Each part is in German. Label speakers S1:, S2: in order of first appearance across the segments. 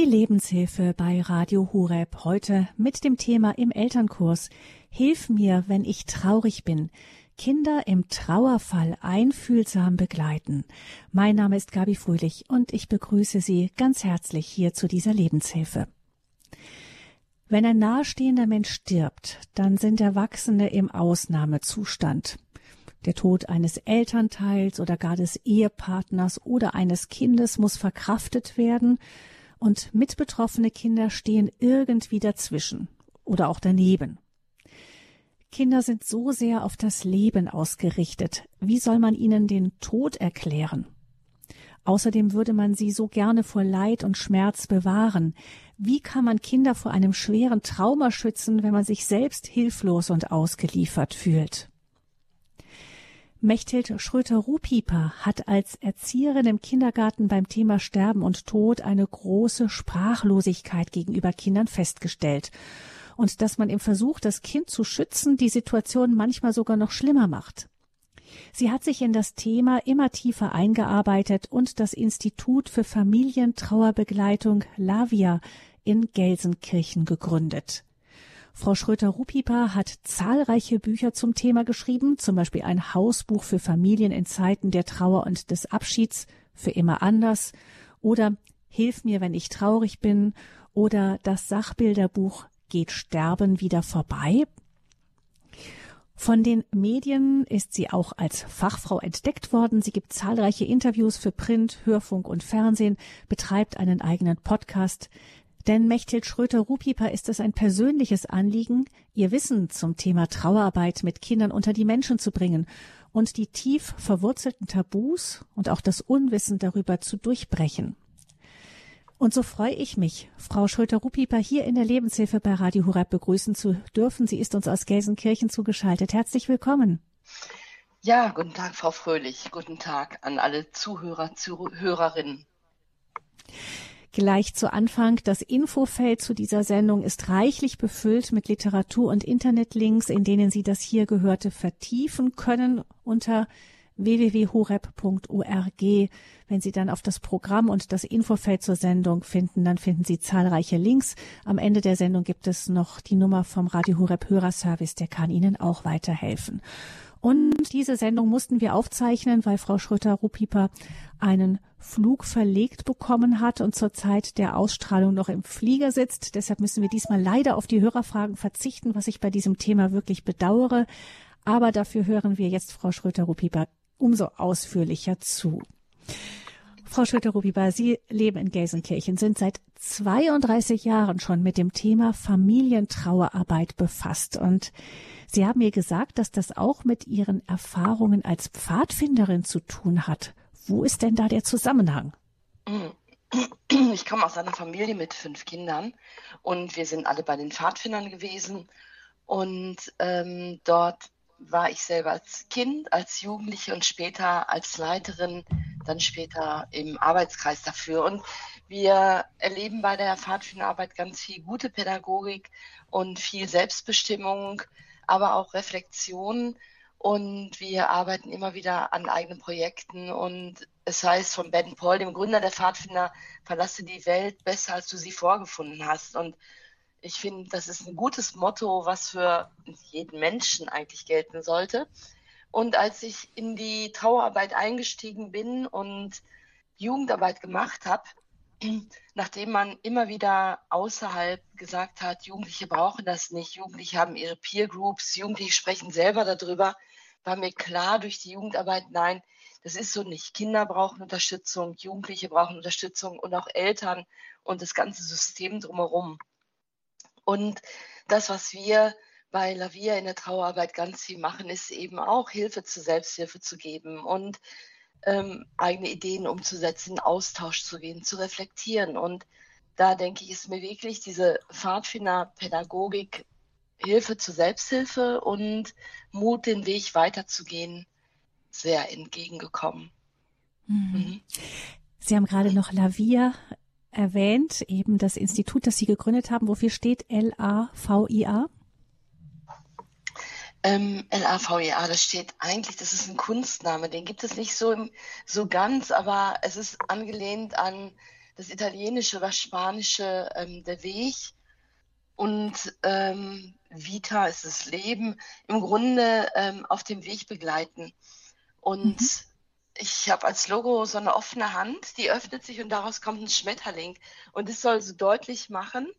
S1: Die Lebenshilfe bei Radio Hureb heute mit dem Thema im Elternkurs Hilf mir, wenn ich traurig bin. Kinder im Trauerfall einfühlsam begleiten. Mein Name ist Gabi Fröhlich und ich begrüße Sie ganz herzlich hier zu dieser Lebenshilfe. Wenn ein nahestehender Mensch stirbt, dann sind Erwachsene im Ausnahmezustand. Der Tod eines Elternteils oder gar des Ehepartners oder eines Kindes muss verkraftet werden und mitbetroffene Kinder stehen irgendwie dazwischen oder auch daneben. Kinder sind so sehr auf das Leben ausgerichtet. Wie soll man ihnen den Tod erklären? Außerdem würde man sie so gerne vor Leid und Schmerz bewahren. Wie kann man Kinder vor einem schweren Trauma schützen, wenn man sich selbst hilflos und ausgeliefert fühlt? Mechthild Schröter-Ruhpieper hat als Erzieherin im Kindergarten beim Thema Sterben und Tod eine große Sprachlosigkeit gegenüber Kindern festgestellt und dass man im Versuch, das Kind zu schützen, die Situation manchmal sogar noch schlimmer macht. Sie hat sich in das Thema immer tiefer eingearbeitet und das Institut für Familientrauerbegleitung Lavia in Gelsenkirchen gegründet. Frau Schröter-Rupieper hat zahlreiche Bücher zum Thema geschrieben, zum Beispiel ein Hausbuch für Familien in Zeiten der Trauer und des Abschieds für immer anders oder Hilf mir, wenn ich traurig bin oder das Sachbilderbuch Geht Sterben wieder vorbei? Von den Medien ist sie auch als Fachfrau entdeckt worden. Sie gibt zahlreiche Interviews für Print, Hörfunk und Fernsehen, betreibt einen eigenen Podcast. Denn Mechthild Schröter-Rupieper ist es ein persönliches Anliegen, ihr Wissen zum Thema Trauerarbeit mit Kindern unter die Menschen zu bringen und die tief verwurzelten Tabus und auch das Unwissen darüber zu durchbrechen. Und so freue ich mich, Frau Schröter-Rupieper hier in der Lebenshilfe bei Radio Horeb begrüßen zu dürfen. Sie ist uns aus Gelsenkirchen zugeschaltet. Herzlich willkommen.
S2: Ja, guten Tag, Frau Fröhlich. Guten Tag an alle Zuhörer, Zuhörerinnen.
S1: Gleich zu Anfang, das Infofeld zu dieser Sendung ist reichlich befüllt mit Literatur und Internetlinks, in denen Sie das hier Gehörte vertiefen können unter www.horeb.org. Wenn Sie dann auf das Programm und das Infofeld zur Sendung finden, dann finden Sie zahlreiche Links. Am Ende der Sendung gibt es noch die Nummer vom Radio Horeb Hörerservice, der kann Ihnen auch weiterhelfen. Und diese Sendung mussten wir aufzeichnen, weil Frau Schröter-Rupieper einen Flug verlegt bekommen hat und zur Zeit der Ausstrahlung noch im Flieger sitzt. Deshalb müssen wir diesmal leider auf die Hörerfragen verzichten, was ich bei diesem Thema wirklich bedauere. Aber dafür hören wir jetzt Frau Schröter-Rupieper umso ausführlicher zu. Frau Schröter-Rupieper, Sie leben in Gelsenkirchen, sind seit 32 Jahren schon mit dem Thema Familientrauerarbeit befasst und Sie haben mir gesagt, dass das auch mit Ihren Erfahrungen als Pfadfinderin zu tun hat. Wo ist denn da der Zusammenhang?
S2: Ich komme aus einer Familie mit fünf Kindern und wir sind alle bei den Pfadfindern gewesen. Und ähm, dort war ich selber als Kind, als Jugendliche und später als Leiterin, dann später im Arbeitskreis dafür. Und wir erleben bei der Pfadfinderarbeit ganz viel gute Pädagogik und viel Selbstbestimmung aber auch Reflexion. Und wir arbeiten immer wieder an eigenen Projekten. Und es heißt von Ben Paul, dem Gründer der Pfadfinder, verlasse die Welt besser, als du sie vorgefunden hast. Und ich finde, das ist ein gutes Motto, was für jeden Menschen eigentlich gelten sollte. Und als ich in die Trauerarbeit eingestiegen bin und Jugendarbeit gemacht habe, nachdem man immer wieder außerhalb gesagt hat, Jugendliche brauchen das nicht, Jugendliche haben ihre Peer Groups, Jugendliche sprechen selber darüber, war mir klar durch die Jugendarbeit, nein, das ist so nicht. Kinder brauchen Unterstützung, Jugendliche brauchen Unterstützung und auch Eltern und das ganze System drumherum. Und das, was wir bei Lavia in der Trauerarbeit ganz viel machen, ist eben auch Hilfe zur Selbsthilfe zu geben und ähm, eigene Ideen umzusetzen, Austausch zu gehen, zu reflektieren. Und da denke ich, ist mir wirklich diese Pfadfinder-Pädagogik Hilfe zur Selbsthilfe und Mut, den Weg weiterzugehen, sehr entgegengekommen.
S1: Mhm. Mhm. Sie haben gerade noch Lavia erwähnt, eben das Institut, das Sie gegründet haben. Wofür steht L-A-V-I-A?
S2: Ähm, LAVEA, das steht eigentlich, das ist ein Kunstname, den gibt es nicht so, so ganz, aber es ist angelehnt an das Italienische oder Spanische ähm, der Weg und ähm, Vita ist das Leben, im Grunde ähm, auf dem Weg begleiten. Und mhm. Ich habe als Logo so eine offene Hand, die öffnet sich und daraus kommt ein Schmetterling. Und es soll so deutlich machen,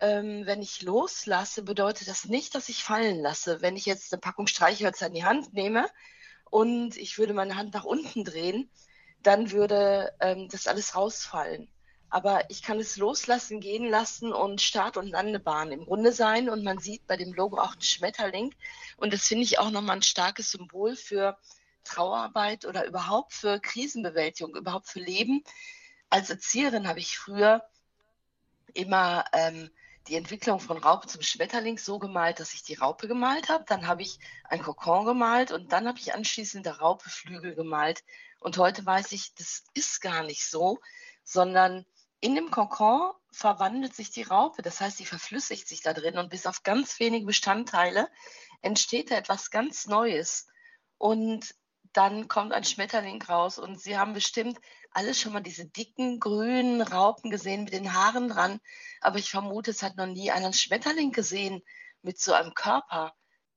S2: ähm, wenn ich loslasse, bedeutet das nicht, dass ich fallen lasse. Wenn ich jetzt eine Packung Streichhölzer in die Hand nehme und ich würde meine Hand nach unten drehen, dann würde ähm, das alles rausfallen. Aber ich kann es loslassen, gehen lassen und Start- und Landebahn im Grunde sein. Und man sieht bei dem Logo auch einen Schmetterling. Und das finde ich auch nochmal ein starkes Symbol für Trauerarbeit oder überhaupt für Krisenbewältigung, überhaupt für Leben. Als Erzieherin habe ich früher immer ähm, die Entwicklung von Raupe zum Schmetterling so gemalt, dass ich die Raupe gemalt habe. Dann habe ich ein Kokon gemalt und dann habe ich anschließend der Raupe Flügel gemalt. Und heute weiß ich, das ist gar nicht so, sondern in dem Kokon verwandelt sich die Raupe. Das heißt, sie verflüssigt sich da drin und bis auf ganz wenige Bestandteile entsteht da etwas ganz Neues. Und dann kommt ein Schmetterling raus und Sie haben bestimmt alle schon mal diese dicken grünen Raupen gesehen mit den Haaren dran, aber ich vermute, es hat noch nie einen Schmetterling gesehen mit so einem Körper,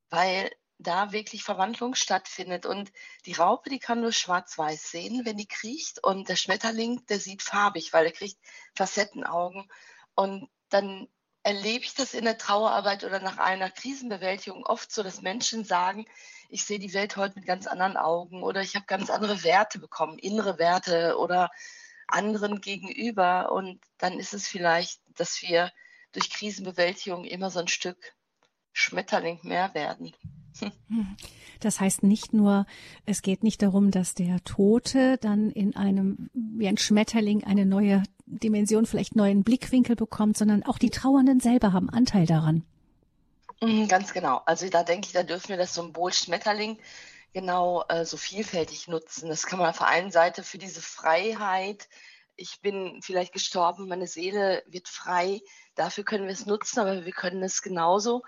S2: weil da wirklich Verwandlung stattfindet. Und die Raupe, die kann nur schwarz-weiß sehen, wenn die kriecht und der Schmetterling, der sieht farbig, weil er kriegt Facettenaugen. Und dann erlebe ich das in der Trauerarbeit oder nach einer Krisenbewältigung oft so, dass Menschen sagen, ich sehe die Welt heute mit ganz anderen Augen oder ich habe ganz andere Werte bekommen, innere Werte oder anderen gegenüber. Und dann ist es vielleicht, dass wir durch Krisenbewältigung immer so ein Stück Schmetterling mehr werden.
S1: Das heißt nicht nur, es geht nicht darum, dass der Tote dann in einem, wie ein Schmetterling, eine neue Dimension, vielleicht neuen Blickwinkel bekommt, sondern auch die Trauernden selber haben Anteil daran.
S2: Mhm, ganz genau. Also da denke ich, da dürfen wir das Symbol Schmetterling genau äh, so vielfältig nutzen. Das kann man auf der einen Seite für diese Freiheit, ich bin vielleicht gestorben, meine Seele wird frei, dafür können wir es nutzen, aber wir können es genauso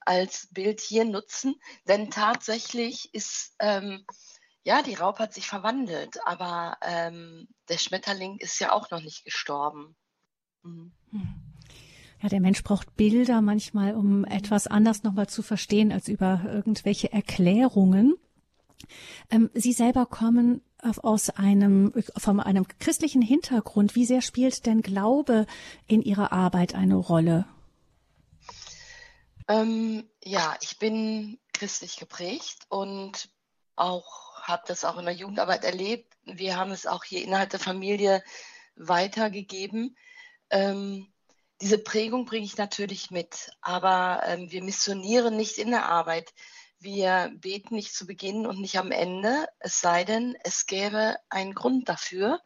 S2: als Bild hier nutzen, denn tatsächlich ist, ähm, ja, die Raupe hat sich verwandelt, aber ähm, der Schmetterling ist ja auch noch nicht gestorben. Mhm.
S1: Hm ja, der Mensch braucht Bilder manchmal, um etwas anders nochmal zu verstehen als über irgendwelche Erklärungen. Ähm, Sie selber kommen aus einem, von einem christlichen Hintergrund. Wie sehr spielt denn Glaube in Ihrer Arbeit eine Rolle?
S2: Ähm, ja, ich bin christlich geprägt und auch habe das auch in der Jugendarbeit erlebt. Wir haben es auch hier innerhalb der Familie weitergegeben. Ähm, diese Prägung bringe ich natürlich mit, aber ähm, wir missionieren nicht in der Arbeit. Wir beten nicht zu Beginn und nicht am Ende, es sei denn, es gäbe einen Grund dafür,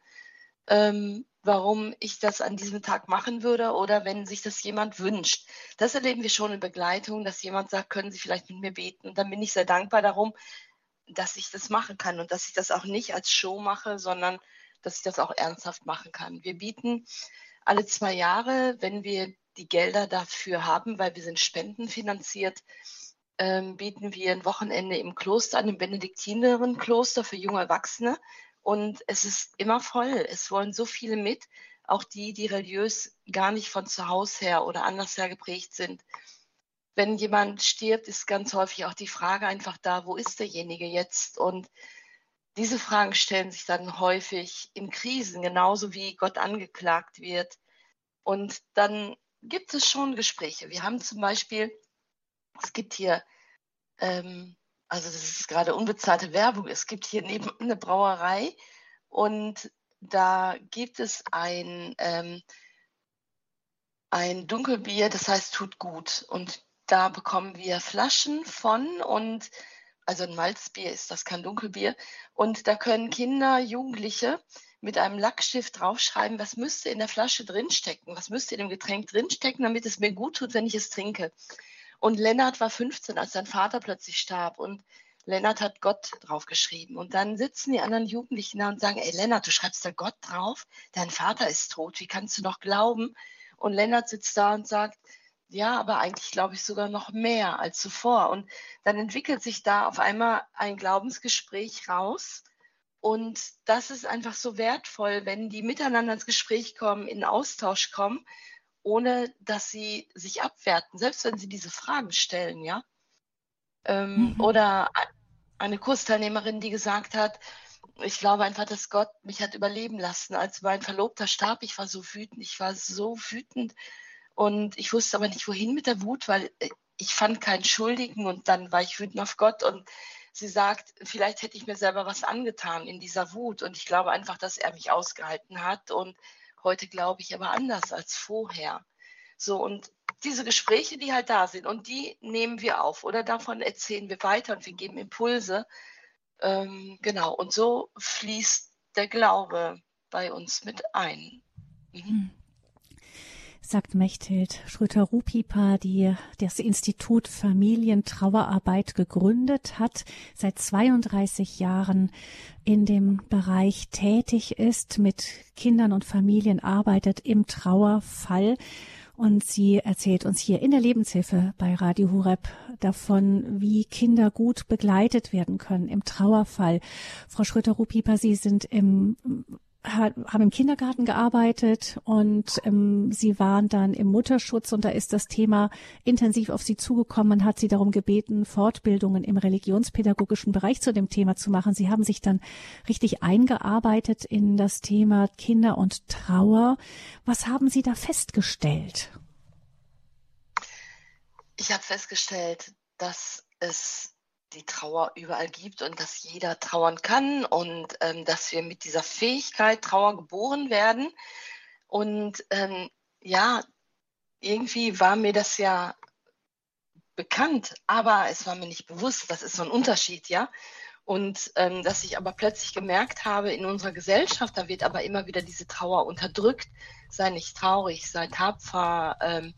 S2: ähm, warum ich das an diesem Tag machen würde oder wenn sich das jemand wünscht. Das erleben wir schon in Begleitung, dass jemand sagt, können Sie vielleicht mit mir beten? Und dann bin ich sehr dankbar darum, dass ich das machen kann und dass ich das auch nicht als Show mache, sondern dass ich das auch ernsthaft machen kann. Wir bieten alle zwei Jahre, wenn wir die Gelder dafür haben, weil wir sind spendenfinanziert, ähm, bieten wir ein Wochenende im Kloster an, im Benediktinerinnenkloster für junge Erwachsene. Und es ist immer voll. Es wollen so viele mit, auch die, die religiös gar nicht von zu Hause her oder anders her geprägt sind. Wenn jemand stirbt, ist ganz häufig auch die Frage einfach da, wo ist derjenige jetzt? Und diese Fragen stellen sich dann häufig in Krisen, genauso wie Gott angeklagt wird. Und dann gibt es schon Gespräche. Wir haben zum Beispiel, es gibt hier, ähm, also das ist gerade unbezahlte Werbung, es gibt hier neben eine Brauerei und da gibt es ein, ähm, ein Dunkelbier, das heißt tut gut. Und da bekommen wir Flaschen von und also ein Malzbier ist das, kein Dunkelbier. Und da können Kinder, Jugendliche mit einem Lackstift draufschreiben, was müsste in der Flasche drinstecken, was müsste in dem Getränk drinstecken, damit es mir gut tut, wenn ich es trinke. Und Lennart war 15, als sein Vater plötzlich starb. Und Lennart hat Gott draufgeschrieben. Und dann sitzen die anderen Jugendlichen da und sagen, ey Lennart, du schreibst da Gott drauf, dein Vater ist tot, wie kannst du noch glauben? Und Lennart sitzt da und sagt, ja, aber eigentlich glaube ich sogar noch mehr als zuvor. Und dann entwickelt sich da auf einmal ein Glaubensgespräch raus. Und das ist einfach so wertvoll, wenn die miteinander ins Gespräch kommen, in Austausch kommen, ohne dass sie sich abwerten, selbst wenn sie diese Fragen stellen, ja. Ähm, mhm. Oder eine Kursteilnehmerin, die gesagt hat, ich glaube einfach, dass Gott mich hat überleben lassen. Als mein Verlobter starb, ich war so wütend, ich war so wütend und ich wusste aber nicht, wohin mit der Wut, weil äh, ich fand keinen Schuldigen und dann war ich wütend auf Gott und sie sagt, vielleicht hätte ich mir selber was angetan in dieser Wut und ich glaube einfach, dass er mich ausgehalten hat und heute glaube ich aber anders als vorher. So und diese Gespräche, die halt da sind und die nehmen wir auf oder davon erzählen wir weiter und wir geben Impulse. Ähm, genau, und so fließt der Glaube bei uns mit ein. Mhm.
S1: Sagt Mechthild Schröter-Rupipa, die das Institut Familientrauerarbeit gegründet hat, seit 32 Jahren in dem Bereich tätig ist, mit Kindern und Familien arbeitet im Trauerfall. Und sie erzählt uns hier in der Lebenshilfe bei Radio Hureb davon, wie Kinder gut begleitet werden können im Trauerfall. Frau Schröter-Rupipa, Sie sind im haben im Kindergarten gearbeitet und ähm, sie waren dann im Mutterschutz und da ist das Thema intensiv auf sie zugekommen. Man hat sie darum gebeten, Fortbildungen im religionspädagogischen Bereich zu dem Thema zu machen. Sie haben sich dann richtig eingearbeitet in das Thema Kinder und Trauer. Was haben Sie da festgestellt?
S2: Ich habe festgestellt, dass es die Trauer überall gibt und dass jeder trauern kann und ähm, dass wir mit dieser Fähigkeit Trauer geboren werden. Und ähm, ja, irgendwie war mir das ja bekannt, aber es war mir nicht bewusst. Das ist so ein Unterschied, ja. Und ähm, dass ich aber plötzlich gemerkt habe, in unserer Gesellschaft, da wird aber immer wieder diese Trauer unterdrückt. Sei nicht traurig, sei tapfer, ähm,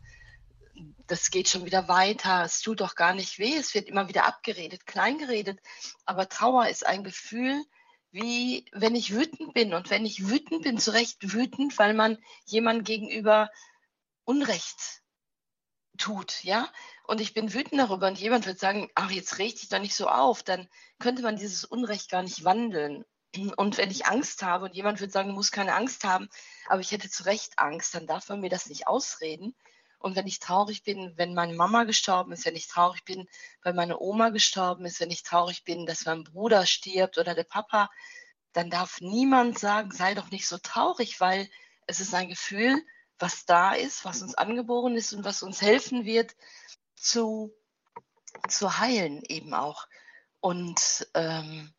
S2: das geht schon wieder weiter, es tut doch gar nicht weh, es wird immer wieder abgeredet, kleingeredet. Aber Trauer ist ein Gefühl, wie wenn ich wütend bin. Und wenn ich wütend bin, zu Recht wütend, weil man jemand gegenüber Unrecht tut, ja. Und ich bin wütend darüber und jemand wird sagen, ach, jetzt reg dich doch nicht so auf, dann könnte man dieses Unrecht gar nicht wandeln. Und wenn ich Angst habe und jemand wird sagen, du musst keine Angst haben, aber ich hätte zu Recht Angst, dann darf man mir das nicht ausreden. Und wenn ich traurig bin, wenn meine Mama gestorben ist, wenn ich traurig bin, weil meine Oma gestorben ist, wenn ich traurig bin, dass mein Bruder stirbt oder der Papa, dann darf niemand sagen, sei doch nicht so traurig, weil es ist ein Gefühl, was da ist, was uns angeboren ist und was uns helfen wird, zu, zu heilen eben auch. Und ähm,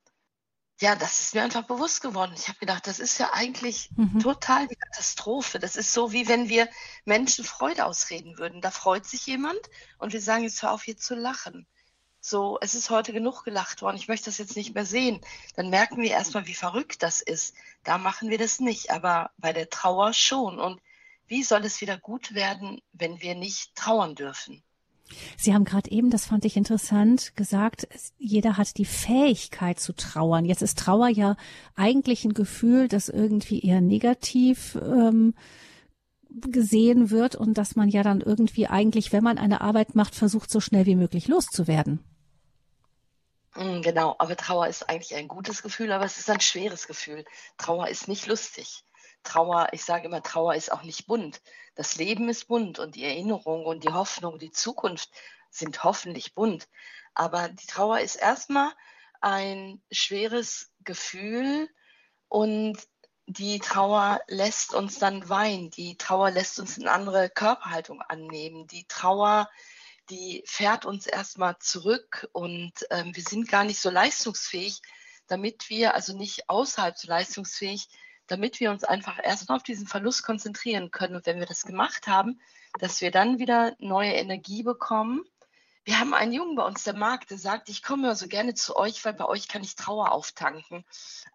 S2: ja, das ist mir einfach bewusst geworden. Ich habe gedacht, das ist ja eigentlich mhm. total die Katastrophe. Das ist so, wie wenn wir Menschen Freude ausreden würden. Da freut sich jemand und wir sagen, jetzt hör auf, hier zu lachen. So, es ist heute genug gelacht worden, ich möchte das jetzt nicht mehr sehen. Dann merken wir erstmal, wie verrückt das ist. Da machen wir das nicht, aber bei der Trauer schon. Und wie soll es wieder gut werden, wenn wir nicht trauern dürfen?
S1: Sie haben gerade eben, das fand ich interessant, gesagt, jeder hat die Fähigkeit zu trauern. Jetzt ist Trauer ja eigentlich ein Gefühl, das irgendwie eher negativ ähm, gesehen wird und dass man ja dann irgendwie eigentlich, wenn man eine Arbeit macht, versucht, so schnell wie möglich loszuwerden.
S2: Mm, genau, aber Trauer ist eigentlich ein gutes Gefühl, aber es ist ein schweres Gefühl. Trauer ist nicht lustig. Trauer, ich sage immer, Trauer ist auch nicht bunt. Das Leben ist bunt und die Erinnerung und die Hoffnung, die Zukunft sind hoffentlich bunt. Aber die Trauer ist erstmal ein schweres Gefühl und die Trauer lässt uns dann weinen. Die Trauer lässt uns eine andere Körperhaltung annehmen. Die Trauer, die fährt uns erstmal zurück und ähm, wir sind gar nicht so leistungsfähig, damit wir, also nicht außerhalb so leistungsfähig, damit wir uns einfach erstmal auf diesen Verlust konzentrieren können. Und wenn wir das gemacht haben, dass wir dann wieder neue Energie bekommen. Wir haben einen Jungen bei uns, der Marc, der sagt, ich komme immer so gerne zu euch, weil bei euch kann ich Trauer auftanken.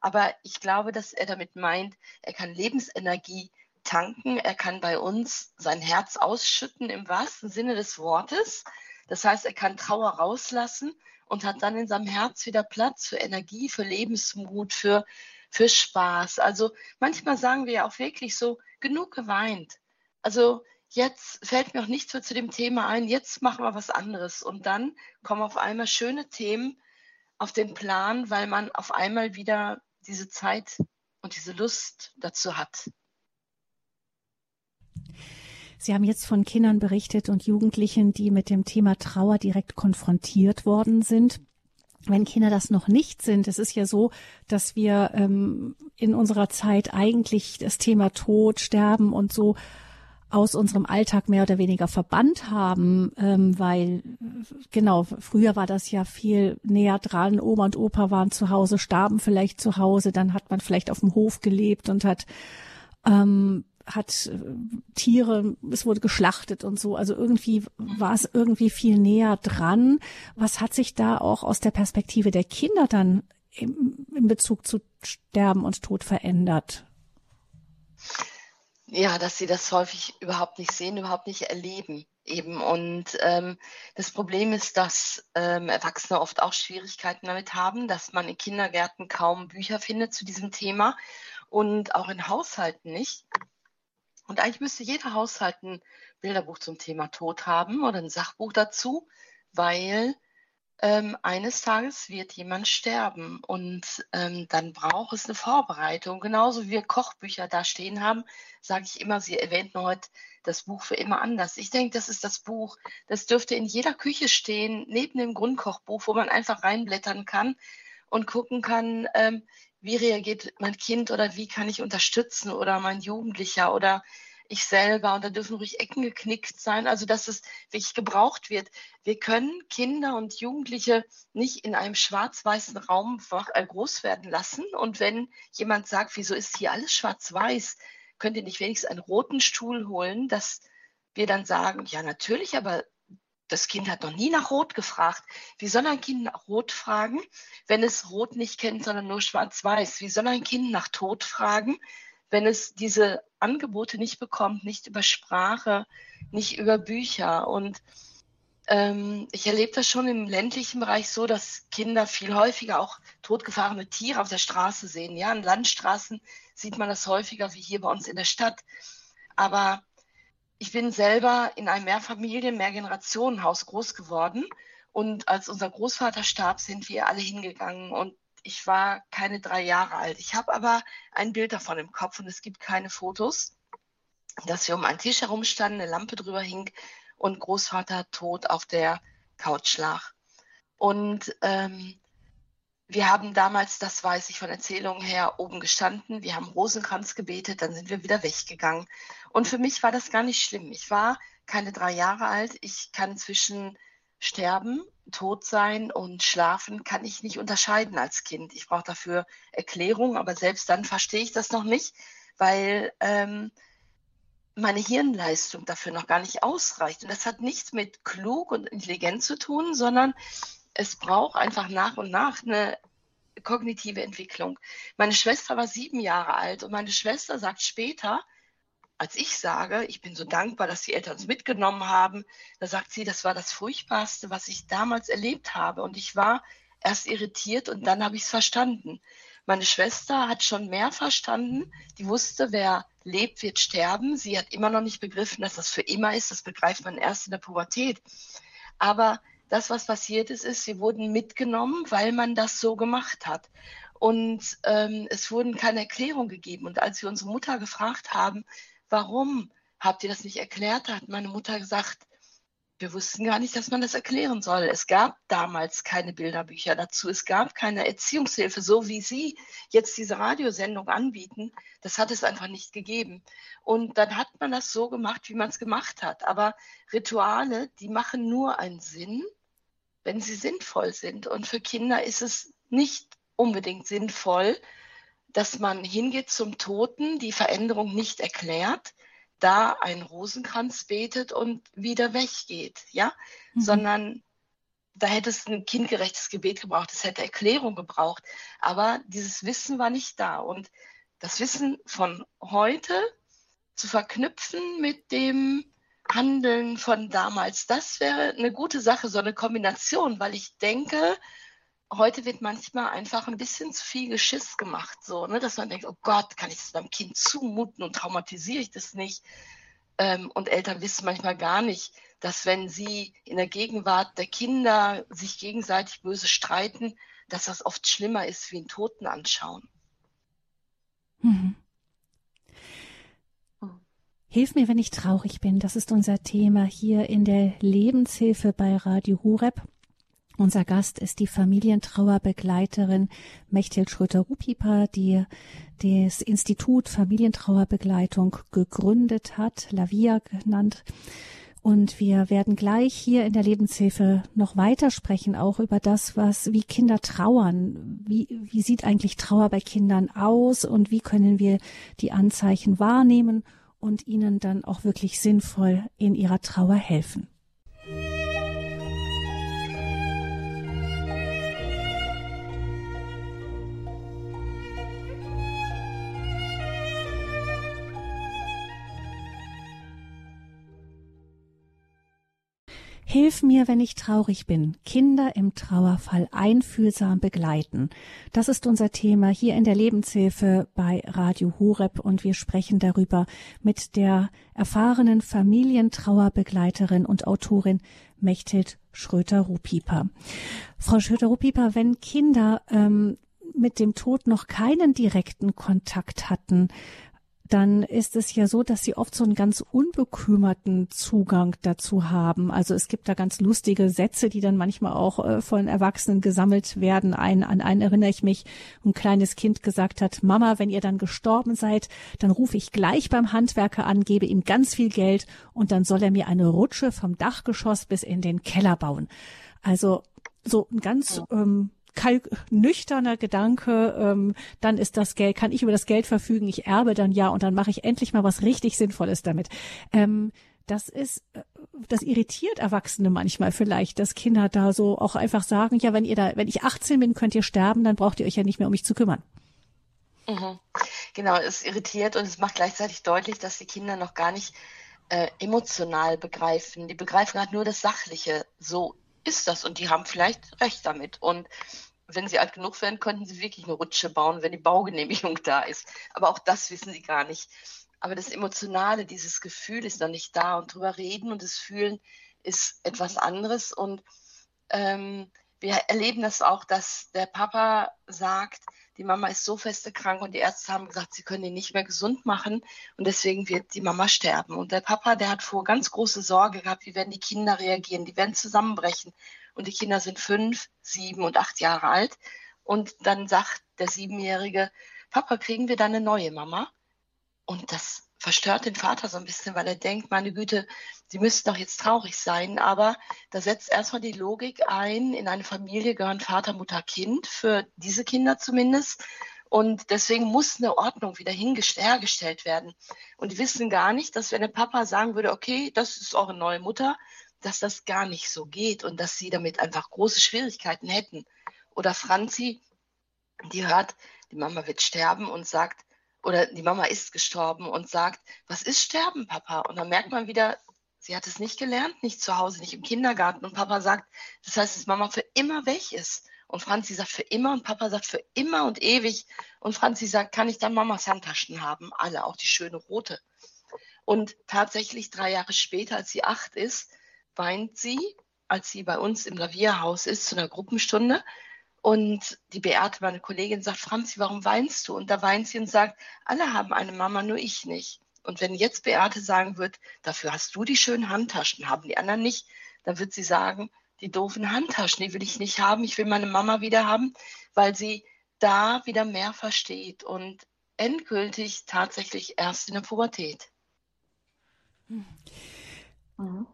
S2: Aber ich glaube, dass er damit meint, er kann Lebensenergie tanken, er kann bei uns sein Herz ausschütten im wahrsten Sinne des Wortes. Das heißt, er kann Trauer rauslassen und hat dann in seinem Herz wieder Platz für Energie, für Lebensmut, für für Spaß. Also manchmal sagen wir ja auch wirklich so, genug geweint. Also jetzt fällt mir auch nichts mehr zu dem Thema ein, jetzt machen wir was anderes. Und dann kommen auf einmal schöne Themen auf den Plan, weil man auf einmal wieder diese Zeit und diese Lust dazu hat.
S1: Sie haben jetzt von Kindern berichtet und Jugendlichen, die mit dem Thema Trauer direkt konfrontiert worden sind. Wenn Kinder das noch nicht sind, es ist ja so, dass wir ähm, in unserer Zeit eigentlich das Thema Tod, Sterben und so aus unserem Alltag mehr oder weniger verbannt haben, ähm, weil genau, früher war das ja viel näher dran. Oma und Opa waren zu Hause, starben vielleicht zu Hause, dann hat man vielleicht auf dem Hof gelebt und hat ähm, hat äh, Tiere, es wurde geschlachtet und so. Also irgendwie war es irgendwie viel näher dran. Was hat sich da auch aus der Perspektive der Kinder dann im, in Bezug zu Sterben und Tod verändert?
S2: Ja, dass sie das häufig überhaupt nicht sehen, überhaupt nicht erleben eben. Und ähm, das Problem ist, dass ähm, Erwachsene oft auch Schwierigkeiten damit haben, dass man in Kindergärten kaum Bücher findet zu diesem Thema und auch in Haushalten nicht. Und eigentlich müsste jeder Haushalt ein Bilderbuch zum Thema Tod haben oder ein Sachbuch dazu, weil ähm, eines Tages wird jemand sterben und ähm, dann braucht es eine Vorbereitung. Genauso wie wir Kochbücher da stehen haben, sage ich immer, Sie erwähnten heute das Buch für immer anders. Ich denke, das ist das Buch, das dürfte in jeder Küche stehen, neben dem Grundkochbuch, wo man einfach reinblättern kann und gucken kann, ähm, wie reagiert mein Kind oder wie kann ich unterstützen oder mein Jugendlicher oder ich selber? Und da dürfen ruhig Ecken geknickt sein, also dass es wirklich gebraucht wird. Wir können Kinder und Jugendliche nicht in einem schwarz-weißen Raum äh, groß werden lassen. Und wenn jemand sagt, wieso ist hier alles schwarz-weiß, könnt ihr nicht wenigstens einen roten Stuhl holen, dass wir dann sagen, ja natürlich, aber das Kind hat noch nie nach Rot gefragt. Wie soll ein Kind nach Rot fragen, wenn es Rot nicht kennt, sondern nur Schwarz-Weiß? Wie soll ein Kind nach Tod fragen, wenn es diese Angebote nicht bekommt, nicht über Sprache, nicht über Bücher. Und ähm, ich erlebe das schon im ländlichen Bereich so, dass Kinder viel häufiger auch totgefahrene Tiere auf der Straße sehen. Ja, an Landstraßen sieht man das häufiger wie hier bei uns in der Stadt. Aber ich bin selber in einem Mehrfamilien-, Mehrgenerationenhaus groß geworden. Und als unser Großvater starb, sind wir alle hingegangen und ich war keine drei Jahre alt. Ich habe aber ein Bild davon im Kopf und es gibt keine Fotos, dass wir um einen Tisch herum standen, eine Lampe drüber hing und Großvater tot auf der Couch lag. Und ähm, wir haben damals, das weiß ich von Erzählungen her, oben gestanden. Wir haben Rosenkranz gebetet, dann sind wir wieder weggegangen. Und für mich war das gar nicht schlimm. Ich war keine drei Jahre alt. Ich kann zwischen Sterben tot sein und schlafen kann ich nicht unterscheiden als Kind. Ich brauche dafür Erklärung, aber selbst dann verstehe ich das noch nicht, weil ähm, meine Hirnleistung dafür noch gar nicht ausreicht. Und das hat nichts mit klug und intelligent zu tun, sondern es braucht einfach nach und nach eine kognitive Entwicklung. Meine Schwester war sieben Jahre alt und meine Schwester sagt später, als ich sage, ich bin so dankbar, dass die Eltern uns mitgenommen haben, da sagt sie, das war das Furchtbarste, was ich damals erlebt habe. Und ich war erst irritiert und dann habe ich es verstanden. Meine Schwester hat schon mehr verstanden. Die wusste, wer lebt, wird sterben. Sie hat immer noch nicht begriffen, dass das für immer ist. Das begreift man erst in der Pubertät. Aber das, was passiert ist, ist, sie wurden mitgenommen, weil man das so gemacht hat. Und ähm, es wurden keine Erklärungen gegeben. Und als wir unsere Mutter gefragt haben, warum habt ihr das nicht erklärt? Hat meine Mutter gesagt, wir wussten gar nicht, dass man das erklären soll. Es gab damals keine Bilderbücher dazu. Es gab keine Erziehungshilfe, so wie Sie jetzt diese Radiosendung anbieten. Das hat es einfach nicht gegeben. Und dann hat man das so gemacht, wie man es gemacht hat. Aber Rituale, die machen nur einen Sinn, wenn sie sinnvoll sind. Und für Kinder ist es nicht unbedingt sinnvoll, dass man hingeht zum Toten, die Veränderung nicht erklärt, da einen Rosenkranz betet und wieder weggeht, ja, mhm. sondern da hätte es ein kindgerechtes Gebet gebraucht, es hätte Erklärung gebraucht, aber dieses Wissen war nicht da und das Wissen von heute zu verknüpfen mit dem Handeln von damals, das wäre eine gute Sache, so eine Kombination, weil ich denke, heute wird manchmal einfach ein bisschen zu viel Geschiss gemacht, so, ne, dass man denkt, oh Gott, kann ich das meinem Kind zumuten und traumatisiere ich das nicht? Ähm, und Eltern wissen manchmal gar nicht, dass wenn sie in der Gegenwart der Kinder sich gegenseitig böse streiten, dass das oft schlimmer ist wie einen Toten anschauen.
S1: Mhm. Hilf mir, wenn ich traurig bin. Das ist unser Thema hier in der Lebenshilfe bei Radio Hureb. Unser Gast ist die Familientrauerbegleiterin Mechthild Schröter-Rupipa, die das Institut Familientrauerbegleitung gegründet hat, Lavia genannt. Und wir werden gleich hier in der Lebenshilfe noch weiter sprechen, auch über das, was, wie Kinder trauern. Wie, wie sieht eigentlich Trauer bei Kindern aus und wie können wir die Anzeichen wahrnehmen und ihnen dann auch wirklich sinnvoll in ihrer Trauer helfen. Hilf mir, wenn ich traurig bin. Kinder im Trauerfall einfühlsam begleiten. Das ist unser Thema hier in der Lebenshilfe bei Radio Horeb und wir sprechen darüber mit der erfahrenen Familientrauerbegleiterin und Autorin Mechthild Schröter-Rupieper. Frau Schröter-Rupieper, wenn Kinder ähm, mit dem Tod noch keinen direkten Kontakt hatten, dann ist es ja so, dass sie oft so einen ganz unbekümmerten Zugang dazu haben. Also es gibt da ganz lustige Sätze, die dann manchmal auch äh, von Erwachsenen gesammelt werden. Ein, an einen erinnere ich mich, ein kleines Kind gesagt hat, Mama, wenn ihr dann gestorben seid, dann rufe ich gleich beim Handwerker an, gebe ihm ganz viel Geld und dann soll er mir eine Rutsche vom Dachgeschoss bis in den Keller bauen. Also so ein ganz ähm, nüchterner Gedanke, ähm, dann ist das Geld, kann ich über das Geld verfügen, ich erbe dann ja und dann mache ich endlich mal was richtig Sinnvolles damit. Ähm, das ist, äh, das irritiert Erwachsene manchmal vielleicht, dass Kinder da so auch einfach sagen, ja, wenn ihr da, wenn ich 18 bin, könnt ihr sterben, dann braucht ihr euch ja nicht mehr um mich zu kümmern.
S2: Mhm. Genau, es irritiert und es macht gleichzeitig deutlich, dass die Kinder noch gar nicht äh, emotional begreifen. Die begreifen halt nur das Sachliche. So ist das und die haben vielleicht recht damit. Und wenn sie alt genug wären, könnten sie wirklich eine Rutsche bauen, wenn die Baugenehmigung da ist. Aber auch das wissen sie gar nicht. Aber das Emotionale, dieses Gefühl ist noch nicht da und drüber reden und das Fühlen ist etwas anderes. Und ähm, wir erleben das auch, dass der Papa sagt, die Mama ist so feste krank und die Ärzte haben gesagt, sie können ihn nicht mehr gesund machen und deswegen wird die Mama sterben. Und der Papa, der hat vor ganz große Sorge gehabt, wie werden die Kinder reagieren, die werden zusammenbrechen und die Kinder sind fünf, sieben und acht Jahre alt. Und dann sagt der Siebenjährige, Papa, kriegen wir dann eine neue Mama? Und das verstört den Vater so ein bisschen, weil er denkt, meine Güte, sie müssten doch jetzt traurig sein. Aber da setzt erstmal die Logik ein, in eine Familie gehören Vater, Mutter, Kind, für diese Kinder zumindest. Und deswegen muss eine Ordnung wieder hergestellt werden. Und die wissen gar nicht, dass wenn der Papa sagen würde, okay, das ist eure neue Mutter, dass das gar nicht so geht und dass sie damit einfach große Schwierigkeiten hätten. Oder Franzi, die hört, die Mama wird sterben und sagt, oder die Mama ist gestorben und sagt, was ist Sterben, Papa? Und dann merkt man wieder, sie hat es nicht gelernt, nicht zu Hause, nicht im Kindergarten. Und Papa sagt, das heißt, dass Mama für immer weg ist. Und Franzi sagt für immer und Papa sagt für immer und ewig. Und Franzi sagt, kann ich dann Mamas Handtaschen haben? Alle, auch die schöne rote. Und tatsächlich drei Jahre später, als sie acht ist, weint sie, als sie bei uns im Lavierhaus ist, zu einer Gruppenstunde. Und die Beate, meine Kollegin, sagt, Franzi, warum weinst du? Und da weint sie und sagt, alle haben eine Mama, nur ich nicht. Und wenn jetzt Beate sagen wird, dafür hast du die schönen Handtaschen, haben die anderen nicht, dann wird sie sagen, die doofen Handtaschen, die will ich nicht haben, ich will meine Mama wieder haben, weil sie da wieder mehr versteht und endgültig tatsächlich erst in der Pubertät.
S1: Hm.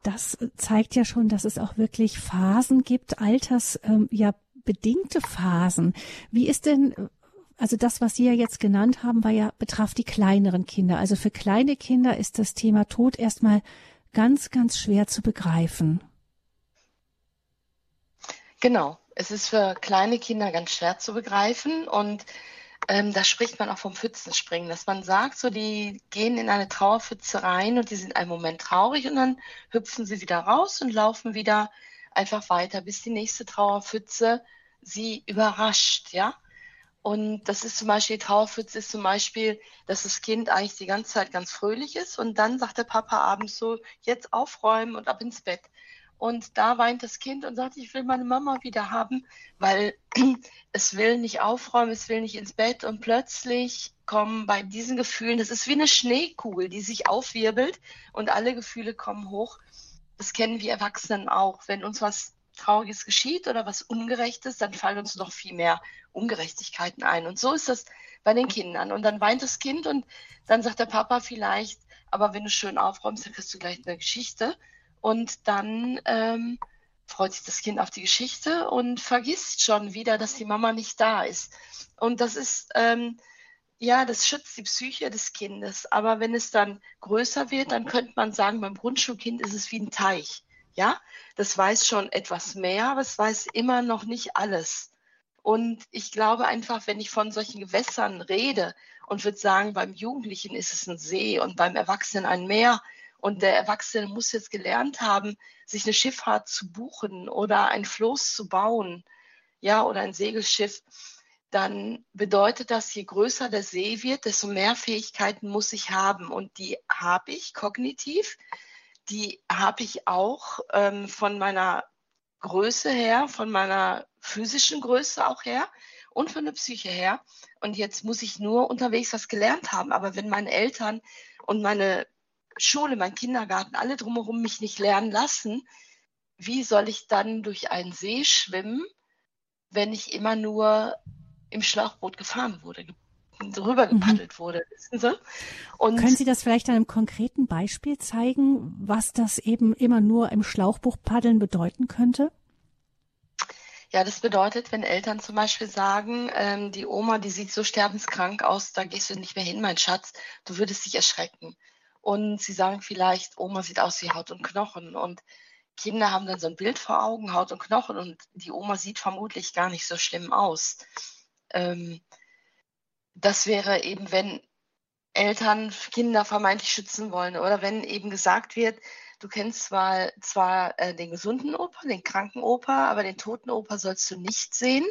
S1: Das zeigt ja schon, dass es auch wirklich Phasen gibt, Alters, ähm, ja, bedingte Phasen. Wie ist denn, also das, was Sie ja jetzt genannt haben, war ja, betraf die kleineren Kinder. Also für kleine Kinder ist das Thema Tod erstmal ganz, ganz schwer zu begreifen.
S2: Genau. Es ist für kleine Kinder ganz schwer zu begreifen und ähm, da spricht man auch vom Pfützenspringen, dass man sagt, so die gehen in eine Trauerpfütze rein und die sind einen Moment traurig und dann hüpfen sie wieder raus und laufen wieder einfach weiter, bis die nächste Trauerpfütze sie überrascht, ja. Und das ist zum Beispiel, die Trauerpfütze ist zum Beispiel, dass das Kind eigentlich die ganze Zeit ganz fröhlich ist und dann sagt der Papa abends so, jetzt aufräumen und ab ins Bett. Und da weint das Kind und sagt, ich will meine Mama wieder haben, weil es will nicht aufräumen, es will nicht ins Bett. Und plötzlich kommen bei diesen Gefühlen, das ist wie eine Schneekugel, die sich aufwirbelt und alle Gefühle kommen hoch. Das kennen wir Erwachsenen auch. Wenn uns was Trauriges geschieht oder was Ungerechtes, dann fallen uns noch viel mehr Ungerechtigkeiten ein. Und so ist das bei den Kindern. Und dann weint das Kind und dann sagt der Papa vielleicht, aber wenn du schön aufräumst, dann kriegst du gleich eine Geschichte. Und dann ähm, freut sich das Kind auf die Geschichte und vergisst schon wieder, dass die Mama nicht da ist. Und das ist, ähm, ja, das schützt die Psyche des Kindes. Aber wenn es dann größer wird, dann könnte man sagen, beim Grundschulkind ist es wie ein Teich. Ja, das weiß schon etwas mehr, aber es weiß immer noch nicht alles. Und ich glaube einfach, wenn ich von solchen Gewässern rede und würde sagen, beim Jugendlichen ist es ein See und beim Erwachsenen ein Meer, und der Erwachsene muss jetzt gelernt haben, sich eine Schifffahrt zu buchen oder ein Floß zu bauen, ja, oder ein Segelschiff, dann bedeutet das, je größer der See wird, desto mehr Fähigkeiten muss ich haben. Und die habe ich kognitiv, die habe ich auch ähm, von meiner Größe her, von meiner physischen Größe auch her und von der Psyche her. Und jetzt muss ich nur unterwegs was gelernt haben. Aber wenn meine Eltern und meine Schule, mein Kindergarten, alle drumherum mich nicht lernen lassen, wie soll ich dann durch einen See schwimmen, wenn ich immer nur im Schlauchboot gefahren wurde, drüber gepaddelt mhm. wurde, wissen Sie?
S1: Und Können Sie das vielleicht an einem konkreten Beispiel zeigen, was das eben immer nur im Schlauchboot paddeln bedeuten könnte?
S2: Ja, das bedeutet, wenn Eltern zum Beispiel sagen, ähm, die Oma, die sieht so sterbenskrank aus, da gehst du nicht mehr hin, mein Schatz, du würdest dich erschrecken und sie sagen vielleicht, Oma sieht aus wie Haut und Knochen. Und Kinder haben dann so ein Bild vor Augen, Haut und Knochen. Und die Oma sieht vermutlich gar nicht so schlimm aus. Ähm, das wäre eben, wenn Eltern Kinder vermeintlich schützen wollen. Oder wenn eben gesagt wird, du kennst zwar, zwar äh, den gesunden Opa, den kranken Opa, aber den toten Opa sollst du nicht sehen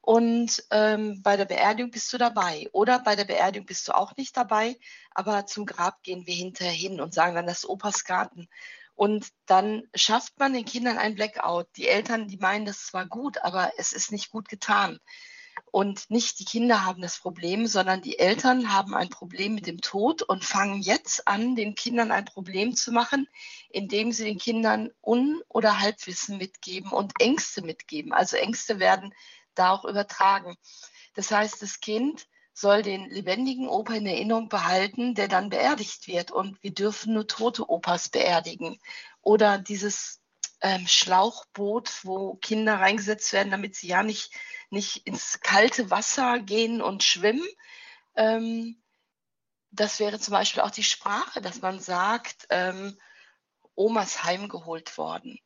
S2: und ähm, bei der Beerdigung bist du dabei. Oder bei der Beerdigung bist du auch nicht dabei, aber zum Grab gehen wir hinterher hin und sagen dann, das ist Opas Garten. Und dann schafft man den Kindern ein Blackout. Die Eltern, die meinen, das war gut, aber es ist nicht gut getan. Und nicht die Kinder haben das Problem, sondern die Eltern haben ein Problem mit dem Tod und fangen jetzt an, den Kindern ein Problem zu machen, indem sie den Kindern Un- oder Halbwissen mitgeben und Ängste mitgeben. Also Ängste werden da auch übertragen. Das heißt, das Kind soll den lebendigen Opa in Erinnerung behalten, der dann beerdigt wird. Und wir dürfen nur tote Opas beerdigen. Oder dieses ähm, Schlauchboot, wo Kinder reingesetzt werden, damit sie ja nicht, nicht ins kalte Wasser gehen und schwimmen. Ähm, das wäre zum Beispiel auch die Sprache, dass man sagt, ähm, Oma ist heimgeholt worden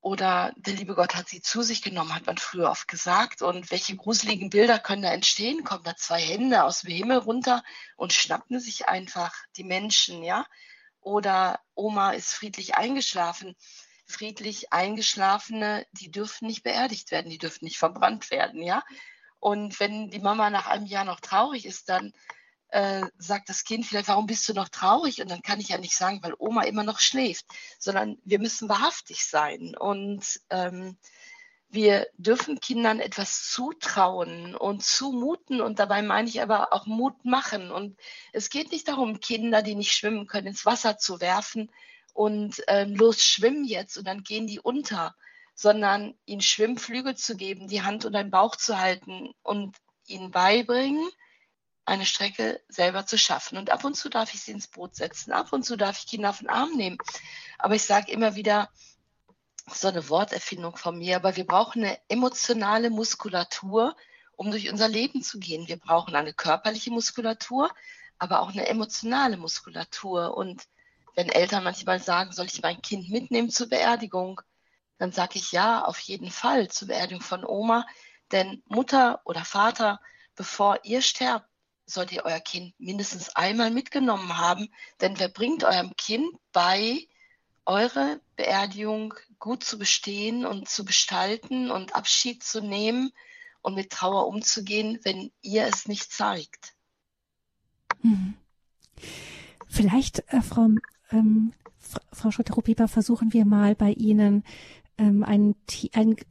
S2: oder der liebe Gott hat sie zu sich genommen, hat man früher oft gesagt. Und welche gruseligen Bilder können da entstehen? Kommen da zwei Hände aus dem Himmel runter und schnappen sich einfach die Menschen, ja? Oder Oma ist friedlich eingeschlafen. Friedlich eingeschlafene, die dürfen nicht beerdigt werden, die dürfen nicht verbrannt werden, ja? Und wenn die Mama nach einem Jahr noch traurig ist, dann äh, sagt das Kind vielleicht, warum bist du noch traurig? Und dann kann ich ja nicht sagen, weil Oma immer noch schläft, sondern wir müssen wahrhaftig sein. Und ähm, wir dürfen Kindern etwas zutrauen und zumuten und dabei meine ich aber auch Mut machen. Und es geht nicht darum, Kinder, die nicht schwimmen können, ins Wasser zu werfen und ähm, los schwimmen jetzt und dann gehen die unter, sondern ihnen Schwimmflügel zu geben, die Hand unter den Bauch zu halten und ihnen beibringen, eine Strecke selber zu schaffen. Und ab und zu darf ich sie ins Boot setzen, ab und zu darf ich Kinder auf den Arm nehmen. Aber ich sage immer wieder, so eine Worterfindung von mir, aber wir brauchen eine emotionale Muskulatur, um durch unser Leben zu gehen. Wir brauchen eine körperliche Muskulatur, aber auch eine emotionale Muskulatur. Und wenn Eltern manchmal sagen, soll ich mein Kind mitnehmen zur Beerdigung, dann sage ich ja, auf jeden Fall zur Beerdigung von Oma. Denn Mutter oder Vater, bevor ihr sterbt, sollt ihr euer Kind mindestens einmal mitgenommen haben, denn wer bringt eurem Kind bei, eure Beerdigung gut zu bestehen und zu gestalten und Abschied zu nehmen und mit Trauer umzugehen, wenn ihr es nicht zeigt.
S1: Hm. Vielleicht, äh, Frau ähm, Frau Schotter-Pieper, versuchen wir mal bei Ihnen ähm, einen,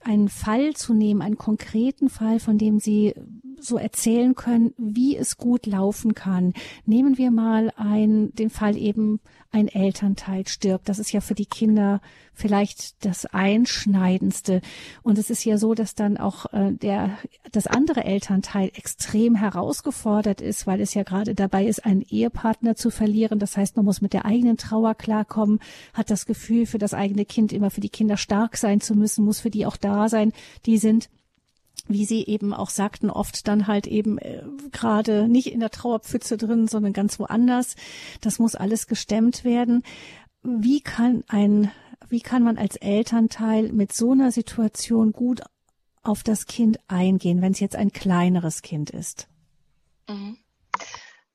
S1: einen Fall zu nehmen, einen konkreten Fall, von dem Sie so erzählen können, wie es gut laufen kann. Nehmen wir mal ein, den Fall eben, ein Elternteil stirbt. Das ist ja für die Kinder vielleicht das Einschneidendste. Und es ist ja so, dass dann auch äh, der, das andere Elternteil extrem herausgefordert ist, weil es ja gerade dabei ist, einen Ehepartner zu verlieren. Das heißt, man muss mit der eigenen Trauer klarkommen, hat das Gefühl, für das eigene Kind immer für die Kinder stark sein zu müssen, muss für die auch da sein. Die sind wie Sie eben auch sagten, oft dann halt eben äh, gerade nicht in der Trauerpfütze drin, sondern ganz woanders. Das muss alles gestemmt werden. Wie kann ein, wie kann man als Elternteil mit so einer Situation gut auf das Kind eingehen, wenn es jetzt ein kleineres Kind ist?
S2: Mhm.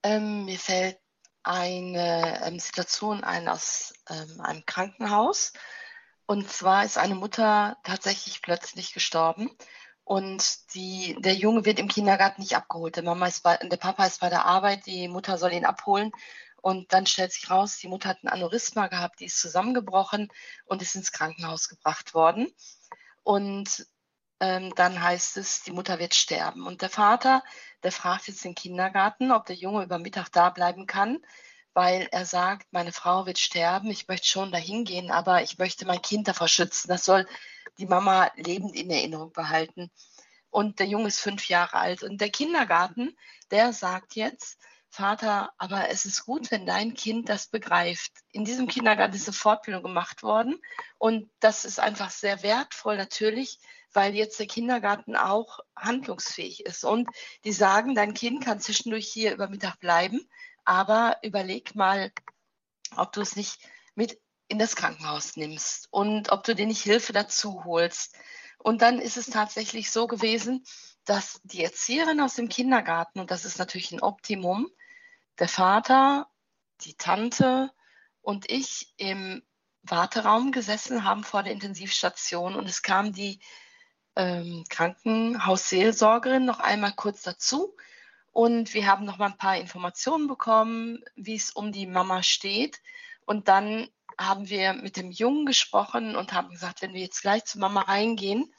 S2: Ähm, mir fällt eine ähm, Situation ein aus ähm, einem Krankenhaus. Und zwar ist eine Mutter tatsächlich plötzlich gestorben und die, der Junge wird im Kindergarten nicht abgeholt. Der, Mama ist bei, der Papa ist bei der Arbeit, die Mutter soll ihn abholen. Und dann stellt sich raus, die Mutter hat ein Aneurysma gehabt, die ist zusammengebrochen und ist ins Krankenhaus gebracht worden. Und ähm, dann heißt es, die Mutter wird sterben. Und der Vater, der fragt jetzt den Kindergarten, ob der Junge über Mittag da bleiben kann, weil er sagt, meine Frau wird sterben, ich möchte schon dahin gehen, aber ich möchte mein Kind davor schützen. Das soll die Mama lebend in Erinnerung behalten. Und der Junge ist fünf Jahre alt. Und der Kindergarten, der sagt jetzt, Vater, aber es ist gut, wenn dein Kind das begreift. In diesem Kindergarten ist eine Fortbildung gemacht worden. Und das ist einfach sehr wertvoll natürlich, weil jetzt der Kindergarten auch handlungsfähig ist. Und die sagen, dein Kind kann zwischendurch hier über Mittag bleiben, aber überleg mal, ob du es nicht mit in das Krankenhaus nimmst und ob du dir nicht Hilfe dazu holst. Und dann ist es tatsächlich so gewesen, dass die Erzieherin aus dem Kindergarten, und das ist natürlich ein Optimum, der Vater, die Tante und ich im Warteraum gesessen haben vor der Intensivstation und es kam die ähm, Krankenhausseelsorgerin noch einmal kurz dazu und wir haben noch mal ein paar Informationen bekommen, wie es um die Mama steht und dann haben wir mit dem Jungen gesprochen und haben gesagt, wenn wir jetzt gleich zu Mama reingehen,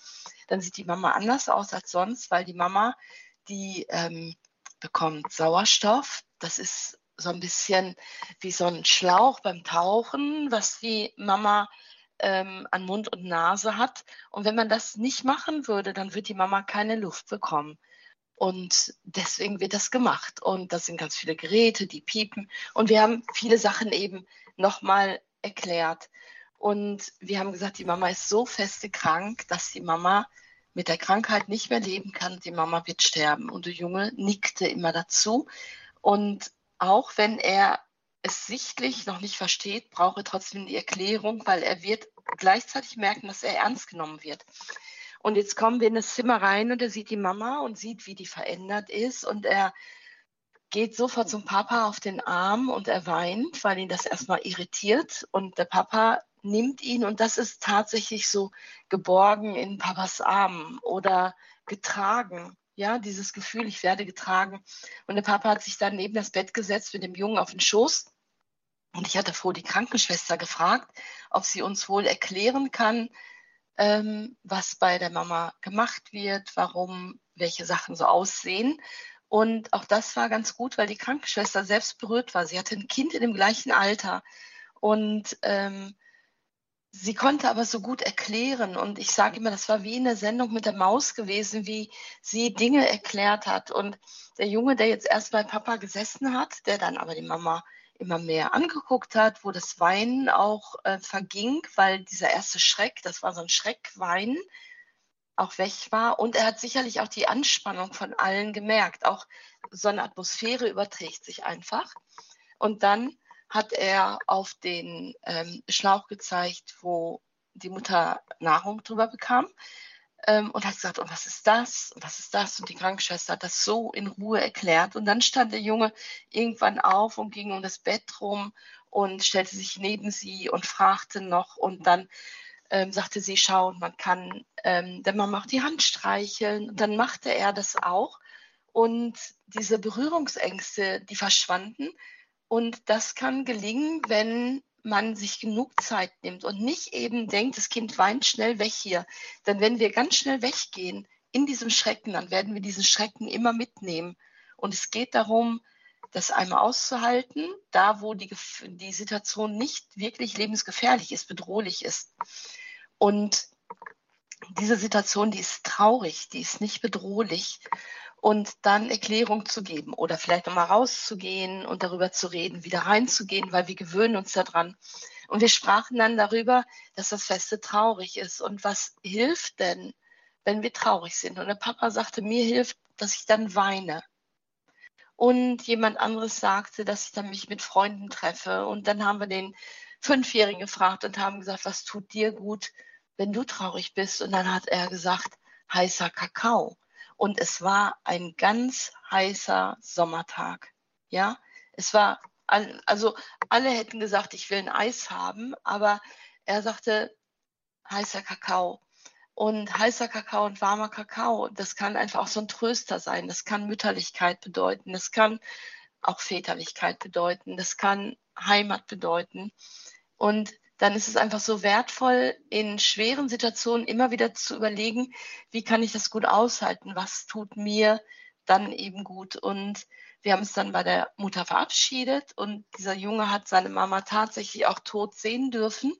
S2: dann sieht die Mama anders aus als sonst, weil die Mama, die ähm, bekommt Sauerstoff. Das ist so ein bisschen wie so ein Schlauch beim Tauchen, was die Mama ähm, an Mund und Nase hat. Und wenn man das nicht machen würde, dann wird die Mama keine Luft bekommen. Und deswegen wird das gemacht. Und das sind ganz viele Geräte, die piepen. Und wir haben viele Sachen eben nochmal erklärt. Und wir haben gesagt, die Mama ist so feste krank, dass die Mama mit der Krankheit nicht mehr leben kann. Die Mama wird sterben. Und der Junge nickte immer dazu. Und auch wenn er es sichtlich noch nicht versteht, braucht er trotzdem die Erklärung, weil er wird gleichzeitig merken, dass er ernst genommen wird. Und jetzt kommen wir in das Zimmer rein und er sieht die Mama und sieht, wie die verändert ist. Und er geht sofort zum Papa auf den Arm und er weint, weil ihn das erstmal irritiert. Und der Papa nimmt ihn und das ist tatsächlich so geborgen in Papas Arm oder getragen. Ja, dieses Gefühl, ich werde getragen. Und der Papa hat sich dann neben das Bett gesetzt mit dem Jungen auf den Schoß. Und ich hatte vor die Krankenschwester gefragt, ob sie uns wohl erklären kann, ähm, was bei der Mama gemacht wird, warum welche Sachen so aussehen. Und auch das war ganz gut, weil die Krankenschwester selbst berührt war. Sie hatte ein Kind in dem gleichen Alter. Und ähm, sie konnte aber so gut erklären. Und ich sage immer, das war wie in der Sendung mit der Maus gewesen, wie sie Dinge erklärt hat. Und der Junge, der jetzt erst bei Papa gesessen hat, der dann aber die Mama immer mehr angeguckt hat, wo das Weinen auch äh, verging, weil dieser erste Schreck, das war so ein Schreckwein, auch weg war. Und er hat sicherlich auch die Anspannung von allen gemerkt. Auch so eine Atmosphäre überträgt sich einfach. Und dann hat er auf den ähm, Schlauch gezeigt, wo die Mutter Nahrung drüber bekam. Ähm, und hat gesagt, und was ist das? Und was ist das? Und die Krankenschwester hat das so in Ruhe erklärt. Und dann stand der Junge irgendwann auf und ging um das Bett rum und stellte sich neben sie und fragte noch. Und dann ähm, sagte sie, schau, man kann ähm, der Mama auch die Hand streicheln. Und dann machte er das auch. Und diese Berührungsängste, die verschwanden. Und das kann gelingen, wenn man sich genug Zeit nimmt und nicht eben denkt, das Kind weint schnell weg hier. Denn wenn wir ganz schnell weggehen in diesem Schrecken, dann werden wir diesen Schrecken immer mitnehmen. Und es geht darum, das einmal auszuhalten, da wo die, die Situation nicht wirklich lebensgefährlich ist, bedrohlich ist. Und diese Situation, die ist traurig, die ist nicht bedrohlich. Und dann Erklärung zu geben oder vielleicht nochmal rauszugehen und darüber zu reden, wieder reinzugehen, weil wir gewöhnen uns daran. Und wir sprachen dann darüber, dass das Feste traurig ist. Und was hilft denn, wenn wir traurig sind? Und der Papa sagte, mir hilft, dass ich dann weine. Und jemand anderes sagte, dass ich dann mich mit Freunden treffe. Und dann haben wir den Fünfjährigen gefragt und haben gesagt, was tut dir gut? wenn du traurig bist. Und dann hat er gesagt, heißer Kakao. Und es war ein ganz heißer Sommertag. Ja, es war, also alle hätten gesagt, ich will ein Eis haben, aber er sagte, heißer Kakao. Und heißer Kakao und warmer Kakao, das kann einfach auch so ein Tröster sein. Das kann Mütterlichkeit bedeuten. Das kann auch Väterlichkeit bedeuten. Das kann Heimat bedeuten. Und dann ist es einfach so wertvoll, in schweren Situationen immer wieder zu überlegen, wie kann ich das gut aushalten? Was tut mir dann eben gut? Und wir haben es dann bei der Mutter verabschiedet und dieser Junge hat seine Mama tatsächlich auch tot sehen dürfen.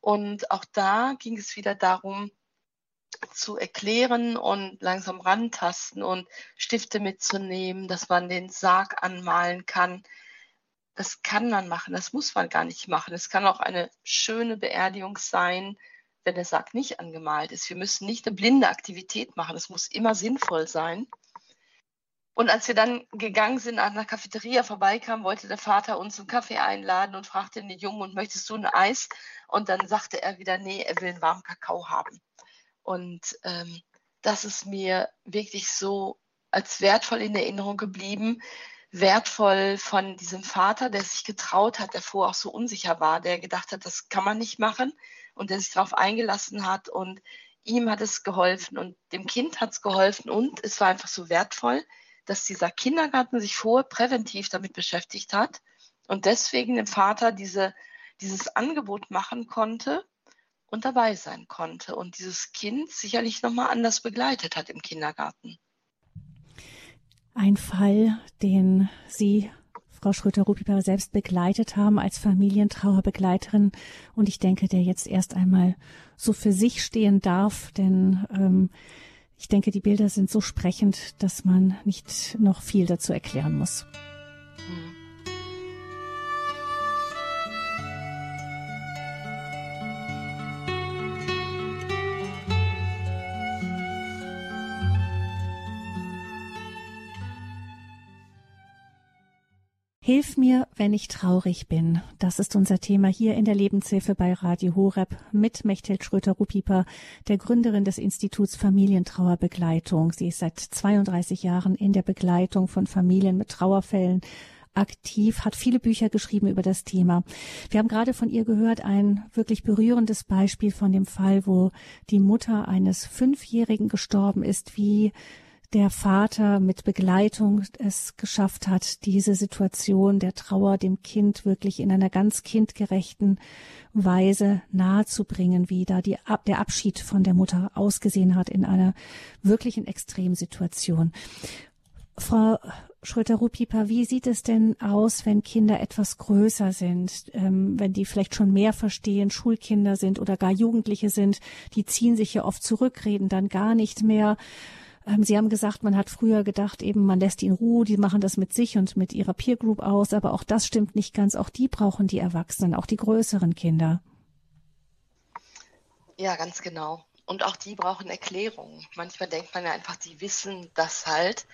S2: Und auch da ging es wieder darum, zu erklären und langsam rantasten und Stifte mitzunehmen, dass man den Sarg anmalen kann, das kann man machen, das muss man gar nicht machen. Es kann auch eine schöne Beerdigung sein, wenn der Sarg nicht angemalt ist. Wir müssen nicht eine blinde Aktivität machen, es muss immer sinnvoll sein. Und als wir dann gegangen sind, an der Cafeteria vorbeikamen, wollte der Vater uns zum Kaffee einladen und fragte den Jungen, und möchtest du ein Eis? Und dann sagte er wieder, nee, er will einen warmen Kakao haben. Und ähm, das ist mir wirklich so als wertvoll in Erinnerung geblieben, wertvoll von diesem Vater, der sich getraut hat, der vorher auch so unsicher war, der gedacht hat, das kann man nicht machen und der sich darauf eingelassen hat. Und ihm hat es geholfen und dem Kind hat es geholfen. Und es war einfach so wertvoll, dass dieser Kindergarten sich vorher präventiv damit beschäftigt hat und deswegen dem Vater diese, dieses Angebot machen konnte und dabei sein konnte und dieses Kind sicherlich nochmal anders begleitet hat im Kindergarten.
S1: Ein Fall, den Sie, Frau Schröter-Rupiper, selbst begleitet haben als Familientrauerbegleiterin und ich denke, der jetzt erst einmal so für sich stehen darf, denn ähm, ich denke, die Bilder sind so sprechend, dass man nicht noch viel dazu erklären muss. Mhm. Hilf mir, wenn ich traurig bin. Das ist unser Thema hier in der Lebenshilfe bei Radio Horeb mit Mechthild Schröter-Rupieper, der Gründerin des Instituts Familientrauerbegleitung. Sie ist seit 32 Jahren in der Begleitung von Familien mit Trauerfällen aktiv, hat viele Bücher geschrieben über das Thema. Wir haben gerade von ihr gehört, ein wirklich berührendes Beispiel von dem Fall, wo die Mutter eines Fünfjährigen gestorben ist, wie der Vater mit Begleitung es geschafft hat, diese Situation der Trauer dem Kind wirklich in einer ganz kindgerechten Weise nahezubringen, wie da die, der Abschied von der Mutter ausgesehen hat in einer wirklichen Extremsituation. Frau Schröter-Rupipa, wie sieht es denn aus, wenn Kinder etwas größer sind, ähm, wenn die vielleicht schon mehr verstehen, Schulkinder sind oder gar Jugendliche sind, die ziehen sich ja oft zurück, reden dann gar nicht mehr. Ähm, Sie haben gesagt, man hat früher gedacht, eben man lässt die in Ruhe, die machen das mit sich und mit ihrer Peer Group aus, aber auch das stimmt nicht ganz. Auch die brauchen die Erwachsenen, auch die größeren Kinder.
S2: Ja, ganz genau. Und auch die brauchen Erklärungen. Manchmal denkt man ja einfach, die wissen das halt.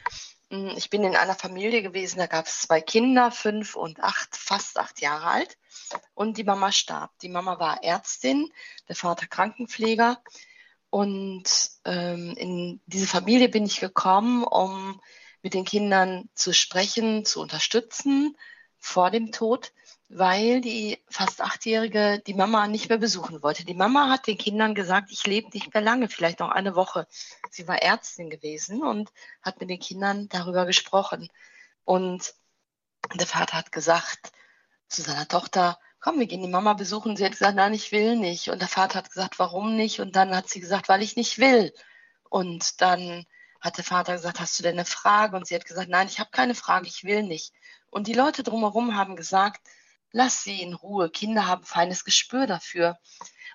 S2: Hm, ich bin in einer Familie gewesen, da gab es zwei Kinder, fünf und acht, fast acht Jahre alt. Und die Mama starb. Die Mama war Ärztin, der Vater Krankenpfleger. Und ähm, in diese Familie bin ich gekommen, um mit den Kindern zu sprechen, zu unterstützen vor dem Tod, weil die fast achtjährige die Mama nicht mehr besuchen wollte. Die Mama hat den Kindern gesagt, ich lebe nicht mehr lange, vielleicht noch eine Woche. Sie war Ärztin gewesen und hat mit den Kindern darüber gesprochen. Und der Vater hat gesagt zu seiner Tochter, komm, wir gehen die Mama besuchen. Sie hat gesagt, nein, ich will nicht. Und der Vater hat gesagt, warum nicht? Und dann hat sie gesagt, weil ich nicht will. Und dann hat der Vater gesagt, hast du denn eine Frage? Und sie hat gesagt, nein, ich habe keine Frage, ich will nicht. Und die Leute drumherum haben gesagt, lass sie in Ruhe. Kinder haben feines Gespür dafür.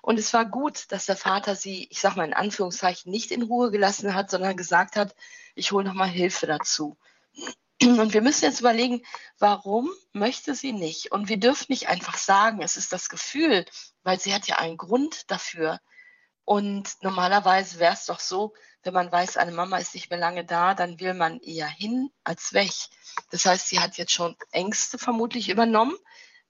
S2: Und es war gut, dass der Vater sie, ich sage mal in Anführungszeichen, nicht in Ruhe gelassen hat, sondern gesagt hat, ich hole nochmal Hilfe dazu. Und wir müssen jetzt überlegen, warum möchte sie nicht? Und wir dürfen nicht einfach sagen, es ist das Gefühl, weil sie hat ja einen Grund dafür. Und normalerweise wäre es doch so, wenn man weiß, eine Mama ist nicht mehr lange da, dann will man eher hin als weg. Das heißt, sie hat jetzt schon Ängste vermutlich übernommen.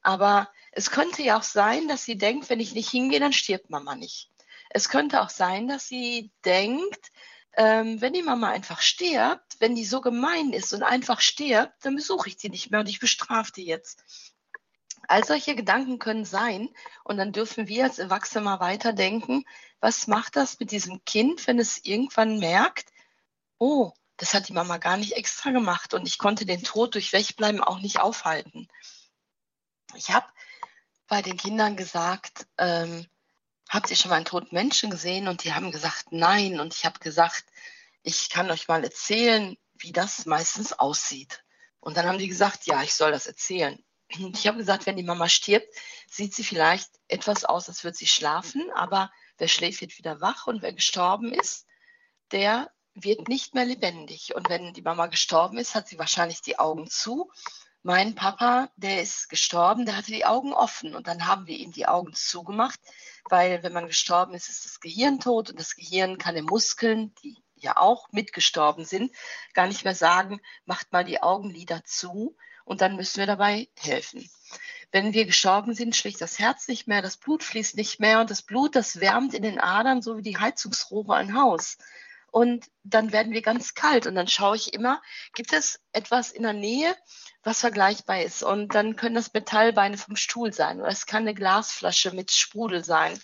S2: Aber es könnte ja auch sein, dass sie denkt, wenn ich nicht hingehe, dann stirbt Mama nicht. Es könnte auch sein, dass sie denkt, ähm, wenn die Mama einfach stirbt, wenn die so gemein ist und einfach stirbt, dann besuche ich die nicht mehr und ich bestrafe die jetzt. All solche Gedanken können sein und dann dürfen wir als Erwachsene mal weiterdenken, was macht das mit diesem Kind, wenn es irgendwann merkt, oh, das hat die Mama gar nicht extra gemacht und ich konnte den Tod durch Wegbleiben auch nicht aufhalten. Ich habe bei den Kindern gesagt, ähm, habt ihr schon mal einen toten Menschen gesehen? Und die haben gesagt, nein. Und ich habe gesagt, ich kann euch mal erzählen, wie das meistens aussieht. Und dann haben die gesagt, ja, ich soll das erzählen. Und ich habe gesagt, wenn die Mama stirbt, sieht sie vielleicht etwas aus, als würde sie schlafen, aber wer schläft, wird wieder wach und wer gestorben ist, der wird nicht mehr lebendig. Und wenn die Mama gestorben ist, hat sie wahrscheinlich die Augen zu mein Papa, der ist gestorben, der hatte die Augen offen und dann haben wir ihm die Augen zugemacht, weil wenn man gestorben ist, ist das Gehirn tot und das Gehirn kann den Muskeln, die ja auch mitgestorben sind, gar nicht mehr sagen, macht mal die Augenlider zu und dann müssen wir dabei helfen. Wenn wir gestorben sind, schlägt das Herz nicht mehr, das Blut fließt nicht mehr und das Blut, das wärmt in den Adern, so wie die Heizungsrohre ein Haus und dann werden wir ganz kalt. Und dann schaue ich immer, gibt es etwas in der Nähe, was vergleichbar ist? Und dann können das Metallbeine vom Stuhl sein. Oder es kann eine Glasflasche mit Sprudel sein.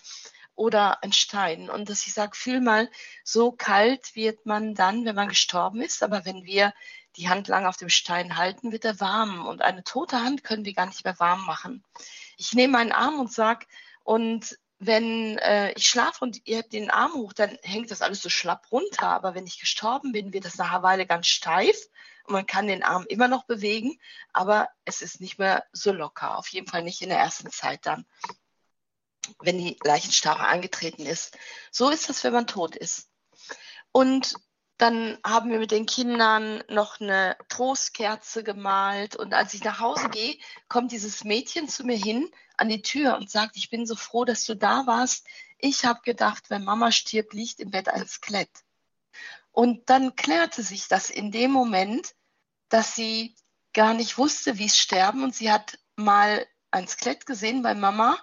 S2: Oder ein Stein. Und dass ich sage, fühl mal, so kalt wird man dann, wenn man gestorben ist, aber wenn wir die Hand lang auf dem Stein halten, wird er warm. Und eine tote Hand können wir gar nicht mehr warm machen. Ich nehme meinen Arm und sage, und wenn äh, ich schlafe und ihr habt den Arm hoch, dann hängt das alles so schlapp runter. Aber wenn ich gestorben bin, wird das nach einer Weile ganz steif und man kann den Arm immer noch bewegen, aber es ist nicht mehr so locker. Auf jeden Fall nicht in der ersten Zeit dann, wenn die Leichenstarre angetreten ist. So ist das, wenn man tot ist. Und dann haben wir mit den Kindern noch eine Trostkerze gemalt. Und als ich nach Hause gehe, kommt dieses Mädchen zu mir hin an die Tür und sagt, ich bin so froh, dass du da warst. Ich habe gedacht, wenn Mama stirbt, liegt im Bett ein Skelett. Und dann klärte sich das in dem Moment, dass sie gar nicht wusste, wie es sterben. Und sie hat mal ein Skelett gesehen bei Mama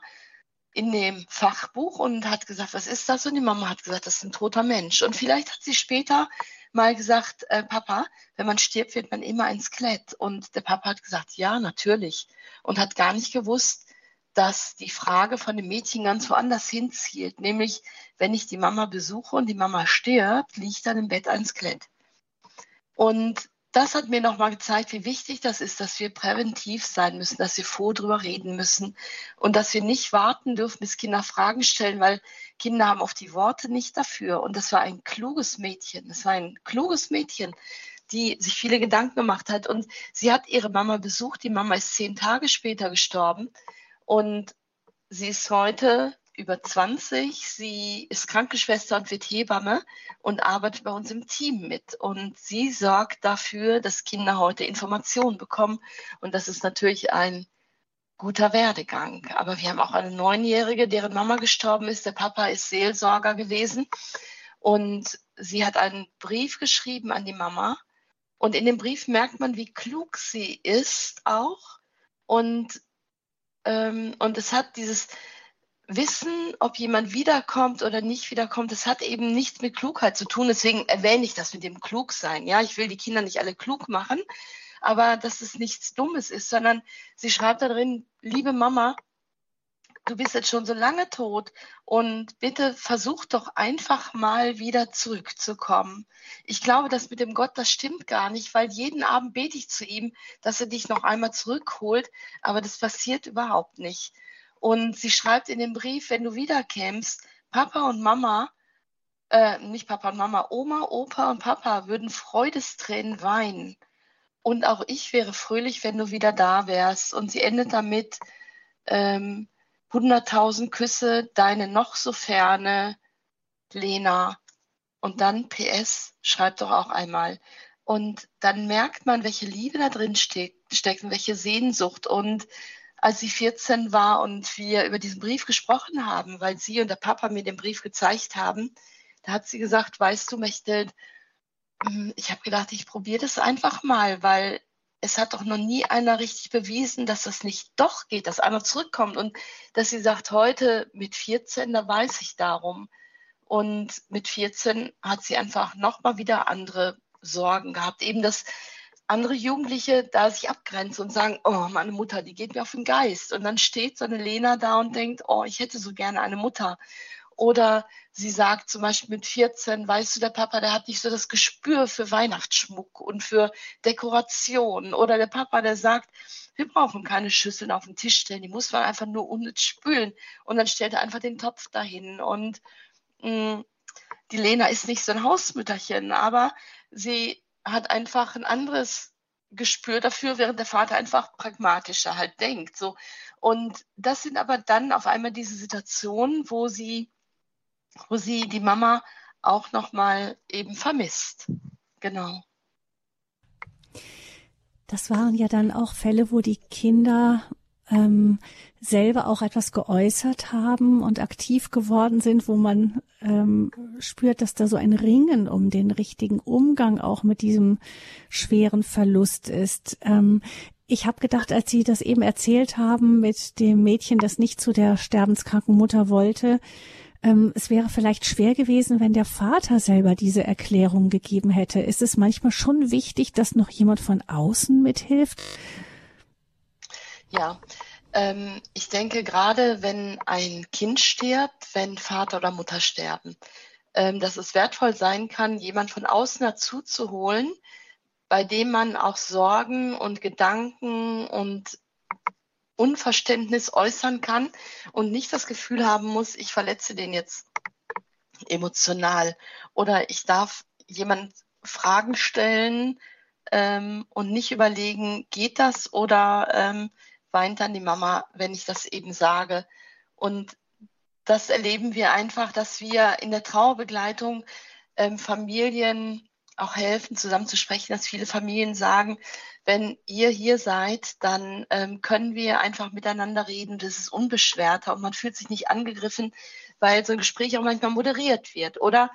S2: in dem Fachbuch und hat gesagt, was ist das? Und die Mama hat gesagt, das ist ein toter Mensch. Und vielleicht hat sie später mal gesagt, äh, Papa, wenn man stirbt, wird man immer ein Skelett. Und der Papa hat gesagt, ja, natürlich. Und hat gar nicht gewusst, dass die Frage von dem Mädchen ganz woanders hinzielt. Nämlich, wenn ich die Mama besuche und die Mama stirbt, liegt dann im Bett ein Skelett. Und das hat mir nochmal gezeigt, wie wichtig das ist, dass wir präventiv sein müssen, dass wir vor drüber reden müssen und dass wir nicht warten dürfen, bis Kinder Fragen stellen, weil Kinder haben oft die Worte nicht dafür. Und das war ein kluges Mädchen. Das war ein kluges Mädchen, die sich viele Gedanken gemacht hat. Und sie hat ihre Mama besucht. Die Mama ist zehn Tage später gestorben. Und sie ist heute über 20. Sie ist Krankenschwester und wird Hebamme und arbeitet bei uns im Team mit. Und sie sorgt dafür, dass Kinder heute Informationen bekommen. Und das ist natürlich ein guter Werdegang. Aber wir haben auch eine Neunjährige, deren Mama gestorben ist. Der Papa ist Seelsorger gewesen. Und sie hat einen Brief geschrieben an die Mama. Und in dem Brief merkt man, wie klug sie ist auch. Und, ähm, und es hat dieses, wissen, ob jemand wiederkommt oder nicht wiederkommt, das hat eben nichts mit Klugheit zu tun. Deswegen erwähne ich das mit dem Klugsein. Ja, ich will die Kinder nicht alle klug machen, aber dass es nichts Dummes ist, sondern sie schreibt da drin, liebe Mama, du bist jetzt schon so lange tot und bitte versuch doch einfach mal wieder zurückzukommen. Ich glaube, das mit dem Gott, das stimmt gar nicht, weil jeden Abend bete ich zu ihm, dass er dich noch einmal zurückholt, aber das passiert überhaupt nicht. Und sie schreibt in dem Brief, wenn du wiederkämst, Papa und Mama, äh, nicht Papa und Mama, Oma, Opa und Papa würden Freudestränen weinen. Und auch ich wäre fröhlich, wenn du wieder da wärst. Und sie endet damit, ähm, 100.000 Küsse, deine noch so ferne Lena. Und dann PS, schreibt doch auch einmal. Und dann merkt man, welche Liebe da drin steckt, steckt und welche Sehnsucht. Und als sie 14 war und wir über diesen Brief gesprochen haben, weil sie und der Papa mir den Brief gezeigt haben, da hat sie gesagt, weißt du, Mechtel, hm, ich habe gedacht, ich probiere das einfach mal, weil es hat doch noch nie einer richtig bewiesen, dass das nicht doch geht, dass einer zurückkommt und dass sie sagt, heute mit 14, da weiß ich darum. Und mit 14 hat sie einfach nochmal wieder andere Sorgen gehabt. Eben, dass andere Jugendliche da sich abgrenzen und sagen, oh, meine Mutter, die geht mir auf den Geist. Und dann steht so eine Lena da und denkt, oh, ich hätte so gerne eine Mutter. Oder sie sagt zum Beispiel mit 14, weißt du, der Papa, der hat nicht so das Gespür für Weihnachtsschmuck und für Dekoration. Oder der Papa, der sagt, wir brauchen keine Schüsseln auf den Tisch stellen, die muss man einfach nur unnütz spülen. Und dann stellt er einfach den Topf dahin. Und mh, mm, die Lena ist nicht so ein Hausmütterchen, aber sie hat einfach ein anderes Gespür dafür, während der Vater einfach pragmatischer halt denkt. So. Und das sind aber dann auf einmal diese Situationen, wo sie wo sie die Mama auch nochmal eben vermisst. Genau.
S1: Das waren ja dann auch Fälle, wo die Kinder ähm, selber auch etwas geäußert haben und aktiv geworden sind, wo man ähm, spürt, dass da so ein Ringen um den richtigen Umgang auch mit diesem schweren Verlust ist. Ähm, ich habe gedacht, als Sie das eben erzählt haben mit dem Mädchen, das nicht zu der sterbenskranken Mutter wollte, ähm, es wäre vielleicht schwer gewesen, wenn der Vater selber diese Erklärung gegeben hätte. Ist es manchmal schon wichtig, dass noch jemand von außen mithilft?
S2: Ja, ähm, ich denke gerade, wenn ein Kind stirbt, wenn Vater oder Mutter sterben, ähm, dass es wertvoll sein kann, jemand von außen dazu zu holen, bei dem man auch Sorgen und Gedanken und Unverständnis äußern kann und nicht das Gefühl haben muss, ich verletze den jetzt emotional. Oder ich darf jemand Fragen stellen ähm, und nicht überlegen, geht das oder ähm, weint dann die Mama, wenn ich das eben sage. Und das erleben wir einfach, dass wir in der Trauerbegleitung ähm, Familien auch helfen, zusammen zu sprechen, dass viele Familien sagen, wenn ihr hier seid, dann ähm, können wir einfach miteinander reden. Das ist unbeschwerter und man fühlt sich nicht angegriffen, weil so ein Gespräch auch manchmal moderiert wird. Oder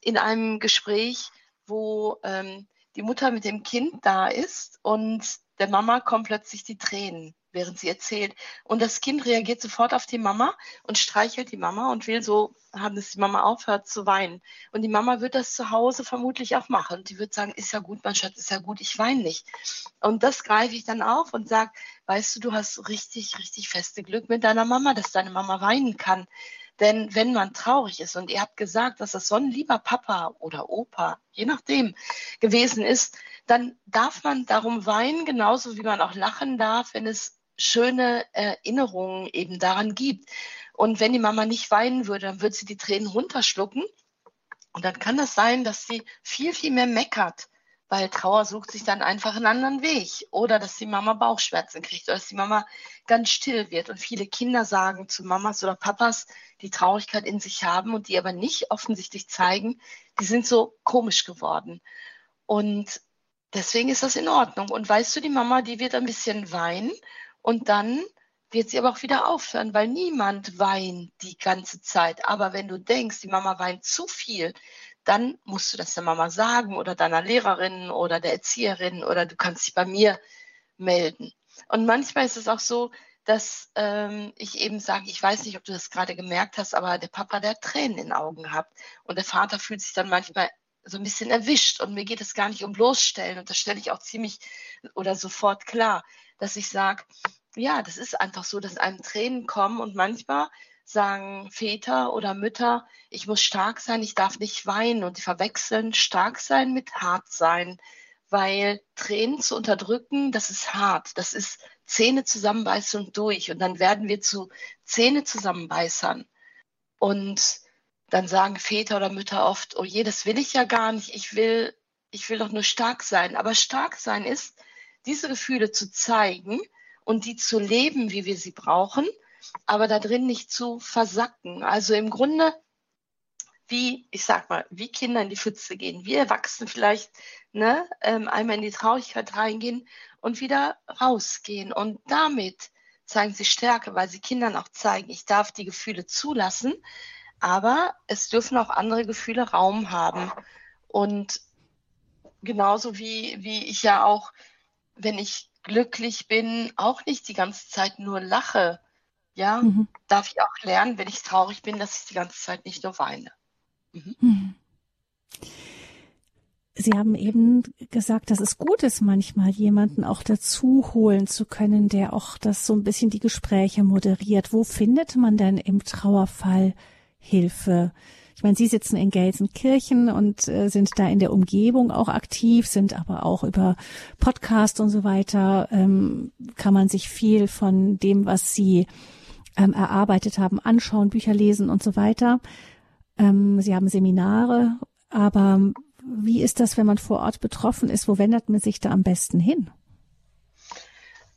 S2: in einem Gespräch, wo ähm, die Mutter mit dem Kind da ist und der Mama kommen plötzlich die Tränen während sie erzählt. Und das Kind reagiert sofort auf die Mama und streichelt die Mama und will so haben, dass die Mama aufhört zu weinen. Und die Mama wird das zu Hause vermutlich auch machen. Und die wird sagen, ist ja gut, mein Schatz, ist ja gut, ich weine nicht. Und das greife ich dann auf und sage, weißt du, du hast richtig, richtig feste Glück mit deiner Mama, dass deine Mama weinen kann. Denn wenn man traurig ist und ihr habt gesagt, dass das so ein lieber Papa oder Opa, je nachdem, gewesen ist, dann darf man darum weinen, genauso wie man auch lachen darf, wenn es schöne Erinnerungen eben daran gibt. Und wenn die Mama nicht weinen würde, dann würde sie die Tränen runterschlucken. Und dann kann das sein, dass sie viel, viel mehr meckert, weil Trauer sucht sich dann einfach einen anderen Weg. Oder dass die Mama Bauchschmerzen kriegt oder dass die Mama ganz still wird. Und viele Kinder sagen zu Mamas oder Papas, die Traurigkeit in sich haben und die aber nicht offensichtlich zeigen, die sind so komisch geworden. Und deswegen ist das in Ordnung. Und weißt du, die Mama, die wird ein bisschen weinen und dann wird sie aber auch wieder aufhören, weil niemand weint die ganze Zeit. Aber wenn du denkst, die Mama weint zu viel, dann musst du das der Mama sagen oder deiner Lehrerin oder der Erzieherin oder du kannst dich bei mir melden. Und manchmal ist es auch so, dass ähm, ich eben sage, ich weiß nicht, ob du das gerade gemerkt hast, aber der Papa, der Tränen in den Augen hat. Und der Vater fühlt sich dann manchmal so ein bisschen erwischt. Und mir geht es gar nicht um bloßstellen. Und das stelle ich auch ziemlich oder sofort klar dass ich sage, ja, das ist einfach so, dass einem Tränen kommen und manchmal sagen Väter oder Mütter, ich muss stark sein, ich darf nicht weinen und die verwechseln stark sein mit hart sein, weil Tränen zu unterdrücken, das ist hart. Das ist Zähne zusammenbeißen und durch. Und dann werden wir zu Zähne zusammenbeißern. Und dann sagen Väter oder Mütter oft, oh je, das will ich ja gar nicht. Ich will, ich will doch nur stark sein. Aber stark sein ist, diese Gefühle zu zeigen und die zu leben, wie wir sie brauchen, aber da drin nicht zu versacken. Also im Grunde wie, ich sag mal, wie Kinder in die Pfütze gehen, wie Erwachsene vielleicht ne, ähm, einmal in die Traurigkeit reingehen und wieder rausgehen. Und damit zeigen sie Stärke, weil sie Kindern auch zeigen, ich darf die Gefühle zulassen, aber es dürfen auch andere Gefühle Raum haben. Und genauso wie, wie ich ja auch, wenn ich glücklich bin, auch nicht die ganze Zeit nur lache. Ja, mhm. darf ich auch lernen, wenn ich traurig bin, dass ich die ganze Zeit nicht nur weine. Mhm.
S1: Sie haben eben gesagt, dass es gut ist, manchmal jemanden auch dazu holen zu können, der auch das so ein bisschen die Gespräche moderiert. Wo findet man denn im Trauerfall Hilfe? Ich meine, Sie sitzen in Gelsenkirchen und äh, sind da in der Umgebung auch aktiv, sind aber auch über Podcast und so weiter, ähm, kann man sich viel von dem, was Sie ähm, erarbeitet haben, anschauen, Bücher lesen und so weiter. Ähm, Sie haben Seminare, aber wie ist das, wenn man vor Ort betroffen ist? Wo wendet man sich da am besten hin?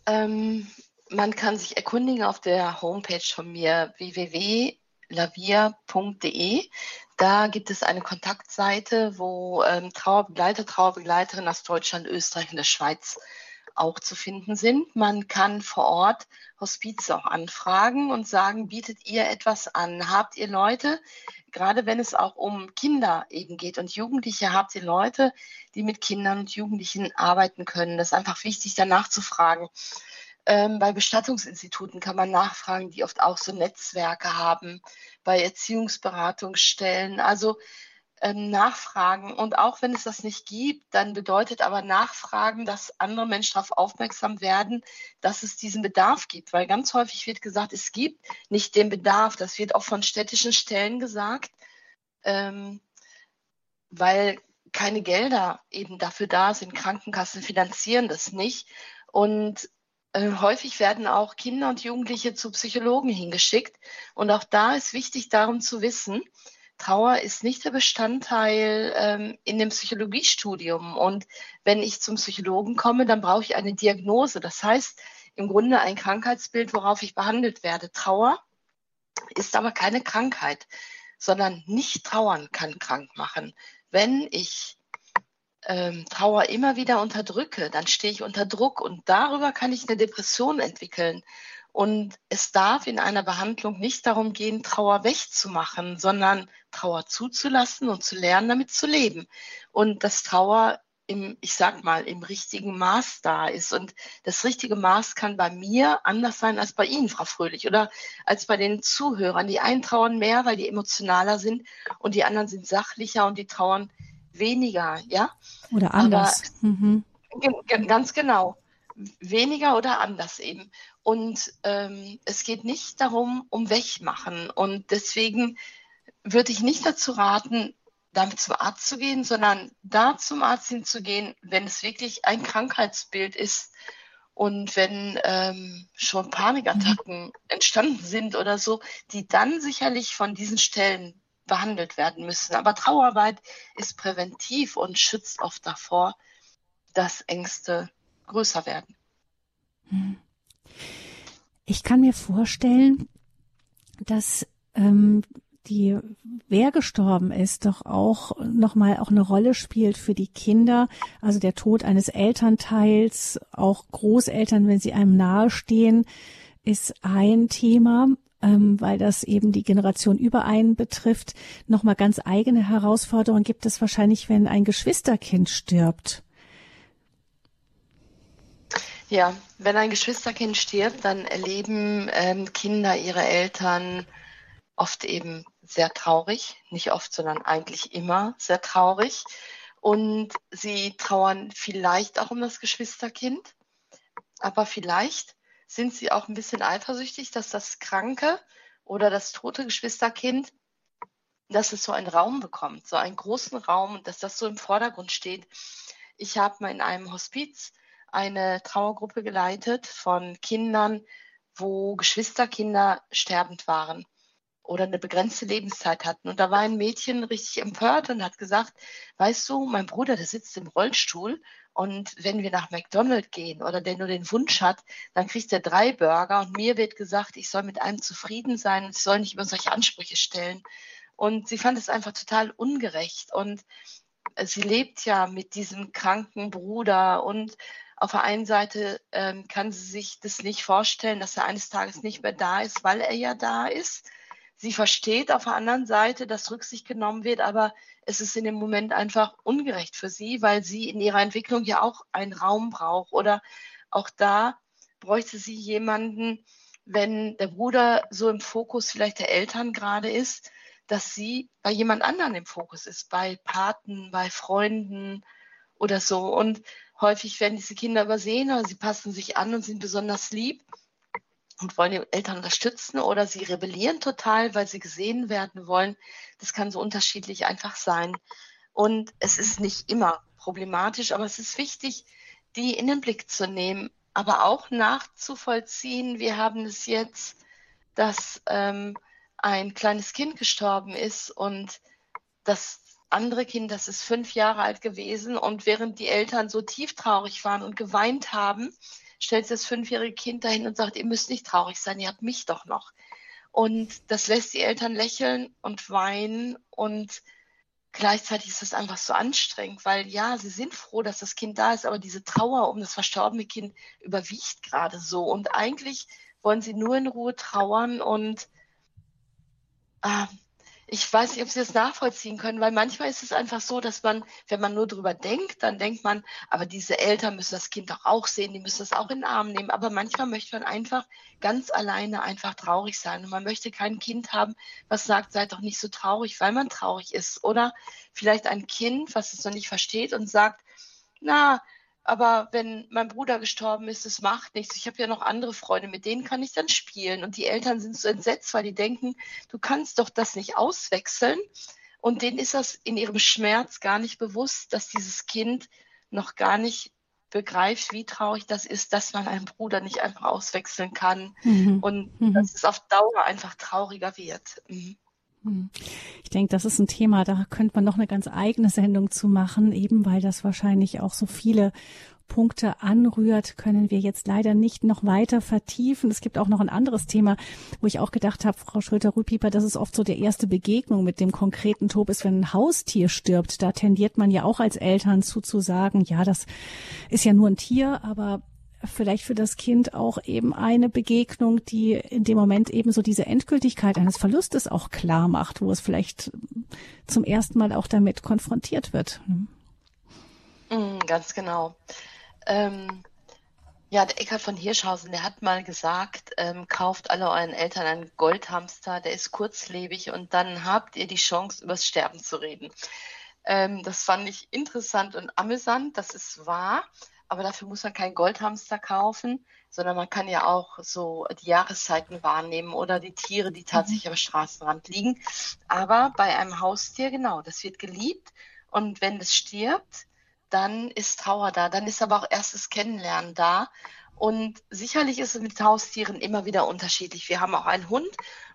S2: Ähm, man kann sich erkundigen auf der Homepage von mir www.lavia.de. Da gibt es eine Kontaktseite, wo ähm, Trauerbegleiter, Trauerbegleiterinnen aus Deutschland, Österreich und der Schweiz auch zu finden sind. Man kann vor Ort Hospiz auch anfragen und sagen, bietet ihr etwas an? Habt ihr Leute, gerade wenn es auch um Kinder eben geht und Jugendliche, habt ihr Leute, die mit Kindern und Jugendlichen arbeiten können? Das ist einfach wichtig, danach zu fragen. Ähm, bei Bestattungsinstituten kann man nachfragen, die oft auch so Netzwerke haben, bei Erziehungsberatungsstellen. Also ähm, nachfragen. Und auch wenn es das nicht gibt, dann bedeutet aber nachfragen, dass andere Menschen darauf aufmerksam werden, dass es diesen Bedarf gibt. Weil ganz häufig wird gesagt, es gibt nicht den Bedarf. Das wird auch von städtischen Stellen gesagt, ähm, weil keine Gelder eben dafür da sind. Krankenkassen finanzieren das nicht. Und äh, häufig werden auch Kinder und Jugendliche zu Psychologen hingeschickt. Und auch da ist wichtig, darum zu wissen, Trauer ist nicht der Bestandteil ähm, in dem Psychologiestudium. Und wenn ich zum Psychologen komme, dann brauche ich eine Diagnose. Das heißt, im Grunde ein Krankheitsbild, worauf ich behandelt werde. Trauer ist aber keine Krankheit, sondern nicht trauern kann krank machen. Wenn ich ähm, Trauer immer wieder unterdrücke, dann stehe ich unter Druck und darüber kann ich eine Depression entwickeln. Und es darf in einer Behandlung nicht darum gehen, Trauer wegzumachen, sondern Trauer zuzulassen und zu lernen, damit zu leben. Und dass Trauer im, ich sag mal, im richtigen Maß da ist. Und das richtige Maß kann bei mir anders sein als bei Ihnen, Frau Fröhlich, oder als bei den Zuhörern. Die einen trauern mehr, weil die emotionaler sind und die anderen sind sachlicher und die trauern weniger, ja?
S1: Oder anders. Aber, mhm.
S2: Ganz genau. Weniger oder anders eben. Und ähm, es geht nicht darum, um Wegmachen. Und deswegen würde ich nicht dazu raten, damit zum Arzt zu gehen, sondern da zum Arzt hinzugehen, wenn es wirklich ein Krankheitsbild ist und wenn ähm, schon Panikattacken mhm. entstanden sind oder so, die dann sicherlich von diesen Stellen behandelt werden müssen. Aber Trauerarbeit ist präventiv und schützt oft davor, dass Ängste größer werden.
S1: Mhm. Ich kann mir vorstellen, dass ähm, die wer gestorben ist, doch auch nochmal auch eine Rolle spielt für die Kinder. Also der Tod eines Elternteils, auch Großeltern, wenn sie einem nahestehen, ist ein Thema, ähm, weil das eben die Generation über einen betrifft. Nochmal ganz eigene Herausforderungen gibt es wahrscheinlich, wenn ein Geschwisterkind stirbt.
S2: Ja, wenn ein Geschwisterkind stirbt, dann erleben ähm, Kinder ihre Eltern oft eben sehr traurig. Nicht oft, sondern eigentlich immer sehr traurig. Und sie trauern vielleicht auch um das Geschwisterkind. Aber vielleicht sind sie auch ein bisschen eifersüchtig, dass das kranke oder das tote Geschwisterkind, dass es so einen Raum bekommt, so einen großen Raum und dass das so im Vordergrund steht Ich habe mal in einem Hospiz eine Trauergruppe geleitet von Kindern, wo Geschwisterkinder sterbend waren oder eine begrenzte Lebenszeit hatten. Und da war ein Mädchen richtig empört und hat gesagt, weißt du, mein Bruder, der sitzt im Rollstuhl und wenn wir nach McDonald's gehen oder der nur den Wunsch hat, dann kriegt er drei Burger und mir wird gesagt, ich soll mit einem zufrieden sein und ich soll nicht über solche Ansprüche stellen. Und sie fand es einfach total ungerecht und sie lebt ja mit diesem kranken Bruder und auf der einen Seite ähm, kann sie sich das nicht vorstellen, dass er eines Tages nicht mehr da ist, weil er ja da ist. Sie versteht auf der anderen Seite, dass Rücksicht genommen wird, aber es ist in dem Moment einfach ungerecht für sie, weil sie in ihrer Entwicklung ja auch einen Raum braucht. Oder auch da bräuchte sie jemanden, wenn der Bruder so im Fokus vielleicht der Eltern gerade ist, dass sie bei jemand anderen im Fokus ist, bei Paten, bei Freunden oder so. Und häufig werden diese Kinder übersehen oder sie passen sich an und sind besonders lieb und wollen die Eltern unterstützen oder sie rebellieren total, weil sie gesehen werden wollen. Das kann so unterschiedlich einfach sein. Und es ist nicht immer problematisch, aber es ist wichtig, die in den Blick zu nehmen, aber auch nachzuvollziehen. Wir haben es jetzt, dass ähm, ein kleines Kind gestorben ist und das andere Kind, das ist fünf Jahre alt gewesen und während die Eltern so tief traurig waren und geweint haben, stellt das fünfjährige Kind dahin und sagt, ihr müsst nicht traurig sein, ihr habt mich doch noch. Und das lässt die Eltern lächeln und weinen und gleichzeitig ist das einfach so anstrengend, weil ja, sie sind froh, dass das Kind da ist, aber diese Trauer um das verstorbene Kind überwiegt gerade so. Und eigentlich wollen sie nur in Ruhe trauern und äh, ich weiß nicht, ob Sie das nachvollziehen können, weil manchmal ist es einfach so, dass man, wenn man nur drüber denkt, dann denkt man, aber diese Eltern müssen das Kind doch auch sehen, die müssen das auch in den Arm nehmen. Aber manchmal möchte man einfach ganz alleine einfach traurig sein. Und man möchte kein Kind haben, was sagt, seid doch nicht so traurig, weil man traurig ist. Oder vielleicht ein Kind, was es noch nicht versteht und sagt, na, aber wenn mein Bruder gestorben ist, es macht nichts. Ich habe ja noch andere Freunde, mit denen kann ich dann spielen. Und die Eltern sind so entsetzt, weil die denken, du kannst doch das nicht auswechseln. Und denen ist das in ihrem Schmerz gar nicht bewusst, dass dieses Kind noch gar nicht begreift, wie traurig das ist, dass man einen Bruder nicht einfach auswechseln kann. Mhm. Und mhm. dass es auf Dauer einfach trauriger wird. Mhm.
S1: Hm. Ich denke, das ist ein Thema, da könnte man noch eine ganz eigene Sendung zu machen, eben weil das wahrscheinlich auch so viele Punkte anrührt, können wir jetzt leider nicht noch weiter vertiefen. Es gibt auch noch ein anderes Thema, wo ich auch gedacht habe, Frau Schröter-Rüpieper, dass es oft so der erste Begegnung mit dem konkreten Tod ist, wenn ein Haustier stirbt. Da tendiert man ja auch als Eltern zu, zu sagen, ja, das ist ja nur ein Tier, aber vielleicht für das Kind auch eben eine Begegnung, die in dem Moment eben so diese Endgültigkeit eines Verlustes auch klar macht, wo es vielleicht zum ersten Mal auch damit konfrontiert wird.
S2: Mm, ganz genau. Ähm, ja, der Eckhard von Hirschhausen, der hat mal gesagt, ähm, kauft alle euren Eltern einen Goldhamster, der ist kurzlebig und dann habt ihr die Chance, übers Sterben zu reden. Ähm, das fand ich interessant und amüsant, das ist wahr aber dafür muss man keinen Goldhamster kaufen, sondern man kann ja auch so die Jahreszeiten wahrnehmen oder die Tiere, die tatsächlich mhm. am Straßenrand liegen. Aber bei einem Haustier, genau, das wird geliebt und wenn es stirbt, dann ist Trauer da, dann ist aber auch erstes Kennenlernen da. Und sicherlich ist es mit Haustieren immer wieder unterschiedlich. Wir haben auch einen Hund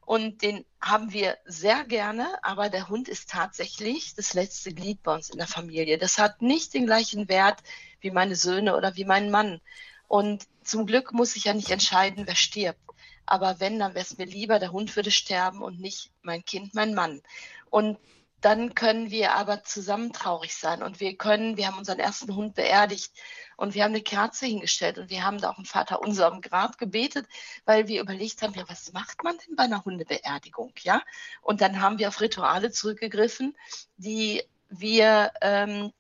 S2: und den haben wir sehr gerne, aber der Hund ist tatsächlich das letzte Glied bei uns in der Familie. Das hat nicht den gleichen Wert wie meine Söhne oder wie mein Mann. Und zum Glück muss ich ja nicht entscheiden, wer stirbt. Aber wenn, dann wäre es mir lieber, der Hund würde sterben und nicht mein Kind, mein Mann. Und dann können wir aber zusammen traurig sein. Und wir können, wir haben unseren ersten Hund beerdigt und wir haben eine Kerze hingestellt und wir haben da auch ein Vater unser am Grab gebetet, weil wir überlegt haben, ja, was macht man denn bei einer Hundebeerdigung, ja? Und dann haben wir auf Rituale zurückgegriffen, die wir ähm,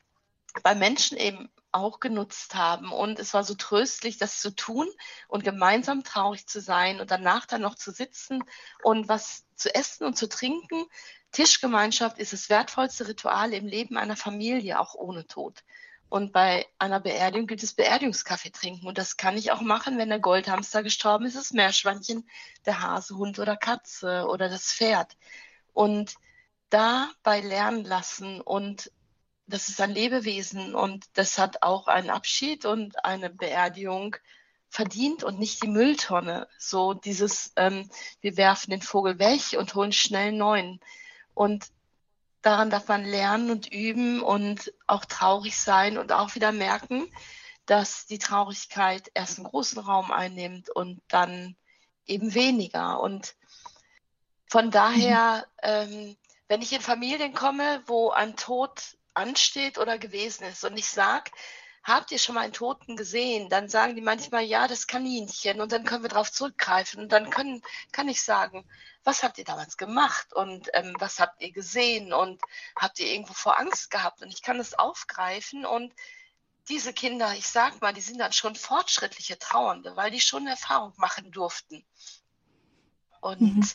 S2: bei Menschen eben auch genutzt haben. Und es war so tröstlich, das zu tun und gemeinsam traurig zu sein und danach dann noch zu sitzen und was zu essen und zu trinken. Tischgemeinschaft ist das wertvollste Ritual im Leben einer Familie, auch ohne Tod. Und bei einer Beerdigung gilt es Beerdigungskaffee trinken. Und das kann ich auch machen, wenn der Goldhamster gestorben ist, das Meerschweinchen, der Hase, Hund oder Katze oder das Pferd. Und dabei lernen lassen und das ist ein Lebewesen und das hat auch einen Abschied und eine Beerdigung verdient und nicht die Mülltonne. So dieses, ähm, wir werfen den Vogel weg und holen schnell einen neuen. Und daran darf man lernen und üben und auch traurig sein und auch wieder merken, dass die Traurigkeit erst einen großen Raum einnimmt und dann eben weniger. Und von daher, mhm. ähm, wenn ich in Familien komme, wo ein Tod ansteht oder gewesen ist und ich sage, habt ihr schon mal einen Toten gesehen? Dann sagen die manchmal, ja, das Kaninchen. Und dann können wir darauf zurückgreifen. Und dann können, kann ich sagen, was habt ihr damals gemacht? Und ähm, was habt ihr gesehen? Und habt ihr irgendwo vor Angst gehabt? Und ich kann es aufgreifen. Und diese Kinder, ich sag mal, die sind dann schon fortschrittliche Trauernde, weil die schon Erfahrung machen durften. Und mhm.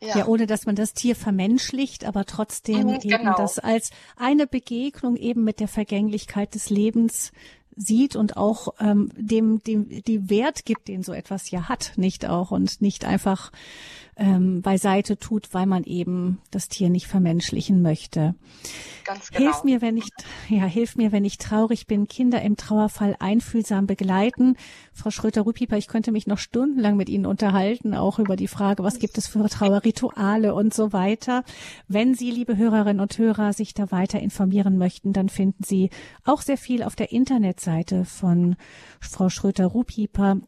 S1: Ja. ja. ohne dass man das Tier vermenschlicht, aber trotzdem mhm, eben genau. das als eine Begegnung eben mit der Vergänglichkeit des Lebens sieht und auch ähm, dem, dem die Wert gibt, den so etwas ja hat, nicht auch und nicht einfach ähm, beiseite tut, weil man eben das Tier nicht vermenschlichen möchte. Ganz genau. Hilf mir, wenn ich, ja, hilf mir, wenn ich traurig bin, Kinder im Trauerfall einfühlsam begleiten. Frau Schröter-Rupieper, ich könnte mich noch stundenlang mit Ihnen unterhalten, auch über die Frage, was gibt es für Trauerrituale und so weiter. Wenn Sie, liebe Hörerinnen und Hörer, sich da weiter informieren möchten, dann finden Sie auch sehr viel auf der Internetseite von Frau Schröter-Rupieper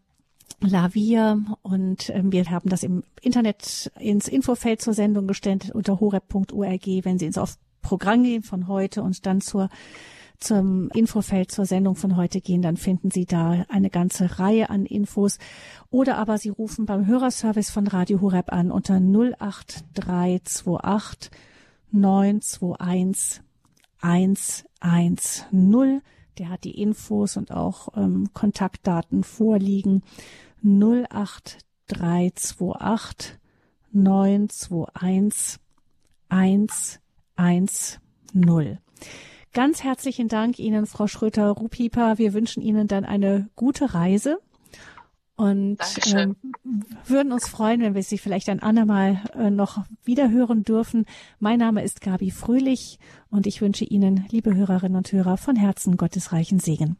S1: Lavia und äh, wir haben das im Internet ins Infofeld zur Sendung gestellt unter horeb.org, wenn Sie ins auf Programm gehen von heute und dann zur zum Infofeld zur Sendung von heute gehen, dann finden Sie da eine ganze Reihe an Infos. Oder aber Sie rufen beim Hörerservice von Radio Horeb an unter 08328 921 110. Der hat die Infos und auch ähm, Kontaktdaten vorliegen. 08328 921 110. Ganz herzlichen Dank Ihnen, Frau Schröter-Rupieper. Wir wünschen Ihnen dann eine gute Reise und äh, würden uns freuen, wenn wir Sie vielleicht ein andermal äh, noch wiederhören dürfen. Mein Name ist Gabi Fröhlich und ich wünsche Ihnen, liebe Hörerinnen und Hörer, von Herzen Gottes reichen Segen.